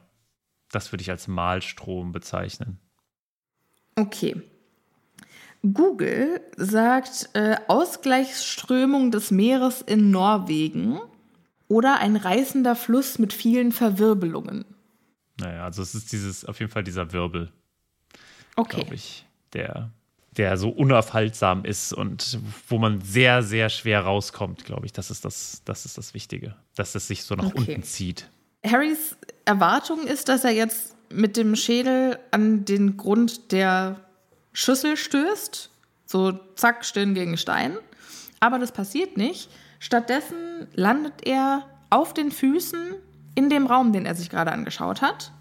Das würde ich als Malstrom bezeichnen. Okay. Google sagt äh, Ausgleichsströmung des Meeres in Norwegen oder ein reißender Fluss mit vielen Verwirbelungen. Naja, also es ist dieses, auf jeden Fall dieser Wirbel, Okay. glaube ich, der, der so unaufhaltsam ist und wo man sehr, sehr schwer rauskommt, glaube ich. Das ist das, das ist das Wichtige, dass es sich so nach Okay. unten zieht. Harrys Erwartung ist, dass er jetzt mit dem Schädel an den Grund der Schüssel stößt. So zack, Stirn gegen Stein. Aber das passiert nicht. Stattdessen landet er auf den Füßen in dem Raum, den er sich gerade angeschaut hat.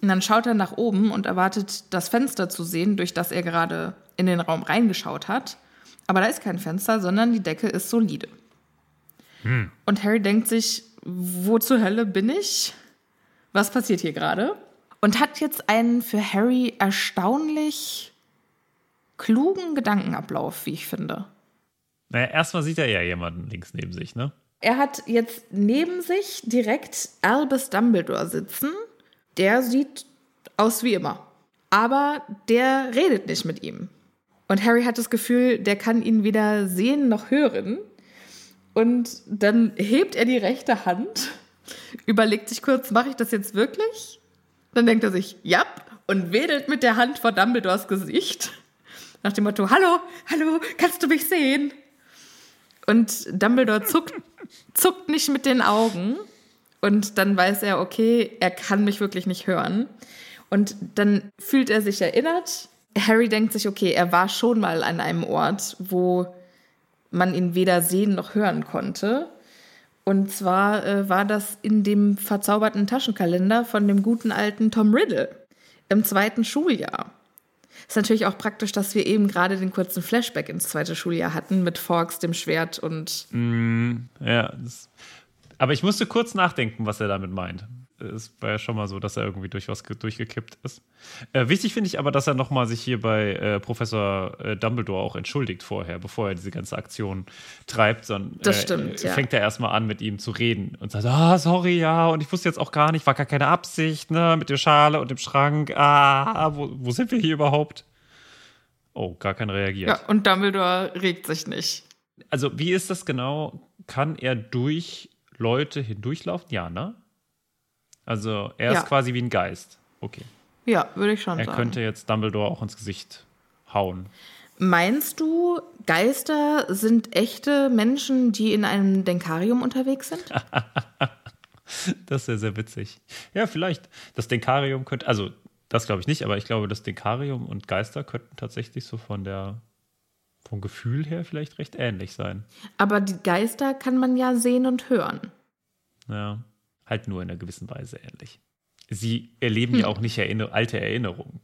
Und dann schaut er nach oben und erwartet, das Fenster zu sehen, durch das er gerade in den Raum reingeschaut hat. Aber da ist kein Fenster, sondern die Decke ist solide. Und Harry denkt sich, wo zur Hölle bin ich? Was passiert hier gerade? Und hat jetzt einen für Harry erstaunlich klugen Gedankenablauf, wie ich finde. Naja, erstmal sieht er ja jemanden links neben sich, ne? Er hat jetzt neben sich direkt Albus Dumbledore sitzen. Der sieht aus wie immer. Aber der redet nicht mit ihm. Und Harry hat das Gefühl, der kann ihn weder sehen noch hören. Und dann hebt er die rechte Hand, überlegt sich kurz, mache ich das jetzt wirklich? Dann denkt er sich, ja, und wedelt mit der Hand vor Dumbledores Gesicht. Nach dem Motto, hallo, hallo, kannst du mich sehen? Und Dumbledore zuckt, zuckt nicht mit den Augen. Und dann weiß er, okay, er kann mich wirklich nicht hören. Und dann fühlt er sich erinnert. Harry denkt sich, okay, er war schon mal an einem Ort, wo man ihn weder sehen noch hören konnte. Und zwar äh, war das in dem verzauberten Taschenkalender von dem guten alten Tom Riddle im zweiten Schuljahr. Ist natürlich auch praktisch, dass wir eben gerade den kurzen Flashback ins zweite Schuljahr hatten mit Forks, dem Schwert und. Mm, ja, das, aber ich musste kurz nachdenken, was er damit meint es war ja schon mal so, dass er irgendwie durch was durchgekippt ist. Äh, wichtig finde ich aber, dass er nochmal sich hier bei äh, Professor äh, Dumbledore auch entschuldigt vorher, bevor er diese ganze Aktion treibt. Sondern, das stimmt, ja. Fängt er erstmal an, mit ihm zu reden und sagt, ah, sorry, ja, und ich wusste jetzt auch gar nicht, war gar keine Absicht, ne, mit der Schale und dem Schrank, ah, wo, wo sind wir hier überhaupt? Oh, gar kein reagiert. Ja, und Dumbledore regt sich nicht. Also, wie ist das genau? Kann er durch Leute hindurchlaufen? Ja, ne? Also er ja. ist quasi wie ein Geist. Okay. Ja, würde ich schon er sagen. Er könnte jetzt Dumbledore auch ins Gesicht hauen. Meinst du, Geister sind echte Menschen, die in einem Denkarium unterwegs sind? das wäre sehr witzig. Ja, vielleicht. Das Denkarium könnte, also das glaube ich nicht, aber ich glaube, das Denkarium und Geister könnten tatsächlich so von der vom Gefühl her vielleicht recht ähnlich sein. Aber die Geister kann man ja sehen und hören. Ja halt nur in einer gewissen Weise ähnlich. Sie erleben hm. ja auch nicht Erinner alte Erinnerungen,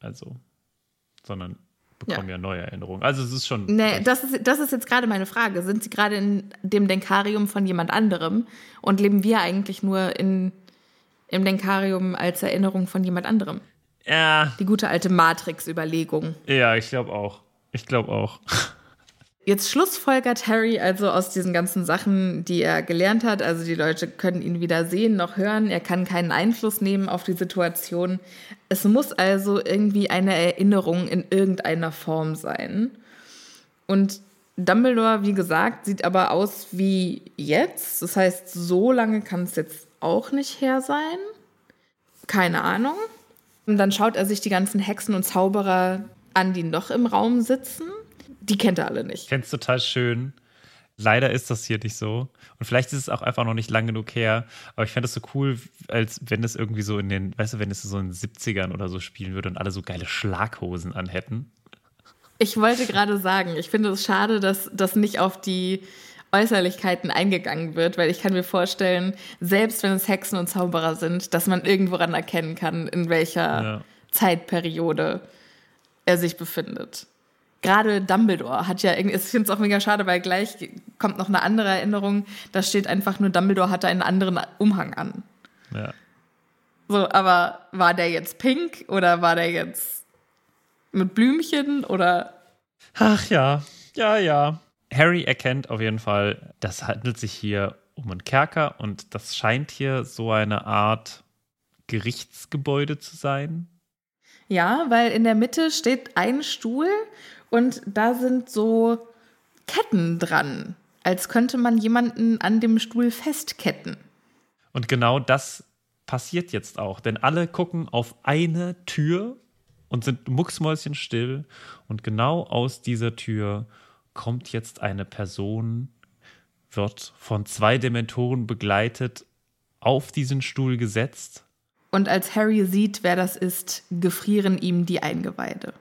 also, sondern bekommen ja. ja. neue Erinnerungen. Also es ist schon. Nee, das ist, das ist jetzt gerade meine Frage. Sind Sie gerade in dem Denkarium von jemand anderem und leben wir eigentlich nur in, im Denkarium als Erinnerung von jemand anderem? Ja. Die gute alte Matrix-Überlegung. Ja, ich glaube auch. Ich glaube auch. Jetzt schlussfolgert Harry also aus diesen ganzen Sachen, die er gelernt hat. Also die Leute können ihn weder sehen noch hören. Er kann keinen Einfluss nehmen auf die Situation. Es muss also irgendwie eine Erinnerung in irgendeiner Form sein. Und Dumbledore, wie gesagt, sieht aber aus wie jetzt. Das heißt, so lange kann es jetzt auch nicht her sein. Keine Ahnung. Und dann schaut er sich die ganzen Hexen und Zauberer an, die noch im Raum sitzen die kennt er alle nicht. Ich kenn's total schön. Leider ist das hier nicht so. Und vielleicht ist es auch einfach noch nicht lang genug her. Aber ich fände es so cool, als wenn es irgendwie so in den, weißt du, wenn es so in den 70ern oder so spielen würde und alle so geile Schlaghosen anhätten. Ich wollte gerade sagen, ich finde es schade, dass das nicht auf die Äußerlichkeiten eingegangen wird, weil ich kann mir vorstellen, selbst wenn es Hexen und Zauberer sind, dass man irgendwo ran erkennen kann, in welcher ja. Zeitperiode er sich befindet gerade Dumbledore hat ja irgendwie, ich finde es auch mega schade, weil gleich kommt noch eine andere Erinnerung, da steht einfach nur, Dumbledore hatte einen anderen Umhang an. Ja. So, aber war der jetzt pink oder war der jetzt mit Blümchen oder? Ach ja, ja, ja. Harry erkennt auf jeden Fall, das handelt sich hier um einen Kerker und das scheint hier so eine Art Gerichtsgebäude zu sein. Ja, weil in der Mitte steht ein Stuhl und da sind so Ketten dran, als könnte man jemanden an dem Stuhl festketten. Und genau das passiert jetzt auch, denn alle gucken auf eine Tür und sind mucksmäuschenstill und genau aus dieser Tür kommt jetzt eine Person, wird von zwei Dementoren begleitet, auf diesen Stuhl gesetzt. Und als Harry sieht, wer das ist, gefrieren ihm die Eingeweide.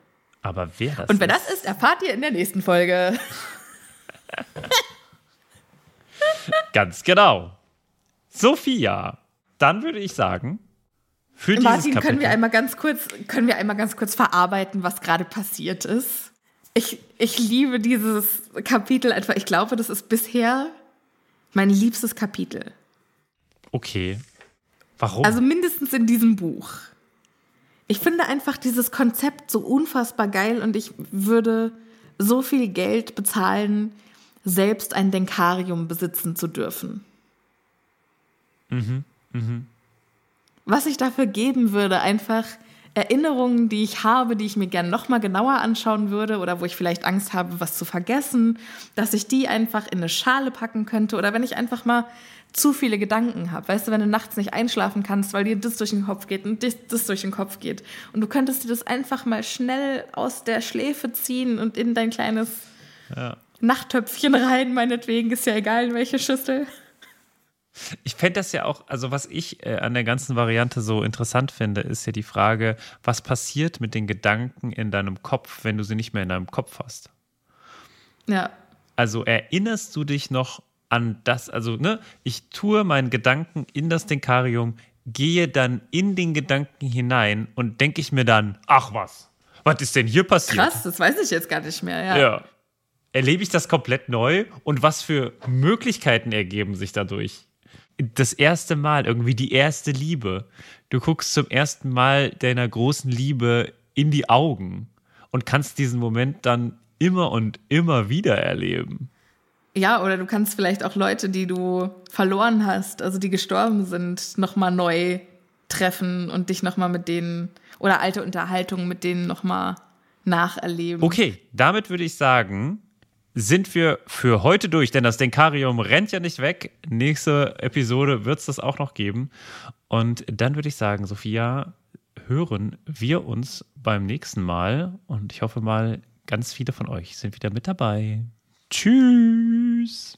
Aber wer das Und wer ist? das ist, erfahrt ihr in der nächsten Folge. Ganz genau. Sophia, dann würde ich sagen, für dieses Martin, Kapitel, können wir einmal ganz kurz, können wir einmal ganz kurz verarbeiten, was gerade passiert ist? Ich, ich liebe dieses Kapitel einfach. Ich glaube, das ist bisher mein liebstes Kapitel. Okay. Warum? Also mindestens in diesem Buch. Ich finde einfach dieses Konzept so unfassbar geil und ich würde so viel Geld bezahlen, selbst ein Denkarium besitzen zu dürfen. Mhm, mhm. Was ich dafür geben würde, einfach Erinnerungen, die ich habe, die ich mir gerne nochmal genauer anschauen würde oder wo ich vielleicht Angst habe, was zu vergessen, dass ich die einfach in eine Schale packen könnte oder wenn ich einfach mal zu viele Gedanken habe. Weißt du, wenn du nachts nicht einschlafen kannst, weil dir das durch den Kopf geht und das durch den Kopf geht. Und du könntest dir das einfach mal schnell aus der Schläfe ziehen und in dein kleines ja. Nachttöpfchen rein, meinetwegen, ist ja egal, in welche Schüssel. Ich fände das ja auch, also was ich äh, an der ganzen Variante so interessant finde, ist ja die Frage, was passiert mit den Gedanken in deinem Kopf, wenn du sie nicht mehr in deinem Kopf hast? Ja. Also erinnerst du dich noch an das, also ne, ich tue meinen Gedanken in das Denkarium, gehe dann in den Gedanken hinein und denke ich mir dann, ach was, was ist denn hier passiert? Krass, das weiß ich jetzt gar nicht mehr, ja. Ja. Erlebe ich das komplett neu und was für Möglichkeiten ergeben sich dadurch? Das erste Mal, irgendwie die erste Liebe. Du guckst zum ersten Mal deiner großen Liebe in die Augen und kannst diesen Moment dann immer und immer wieder erleben. Ja, oder du kannst vielleicht auch Leute, die du verloren hast, also die gestorben sind, nochmal neu treffen und dich nochmal mit denen oder alte Unterhaltungen mit denen nochmal nacherleben. Okay, damit würde ich sagen, sind wir für heute durch, denn das Denkarium rennt ja nicht weg. Nächste Episode wird es das auch noch geben. Und dann würde ich sagen, Sophia, hören wir uns beim nächsten Mal. Und ich hoffe mal, ganz viele von euch sind wieder mit dabei. Tschüss.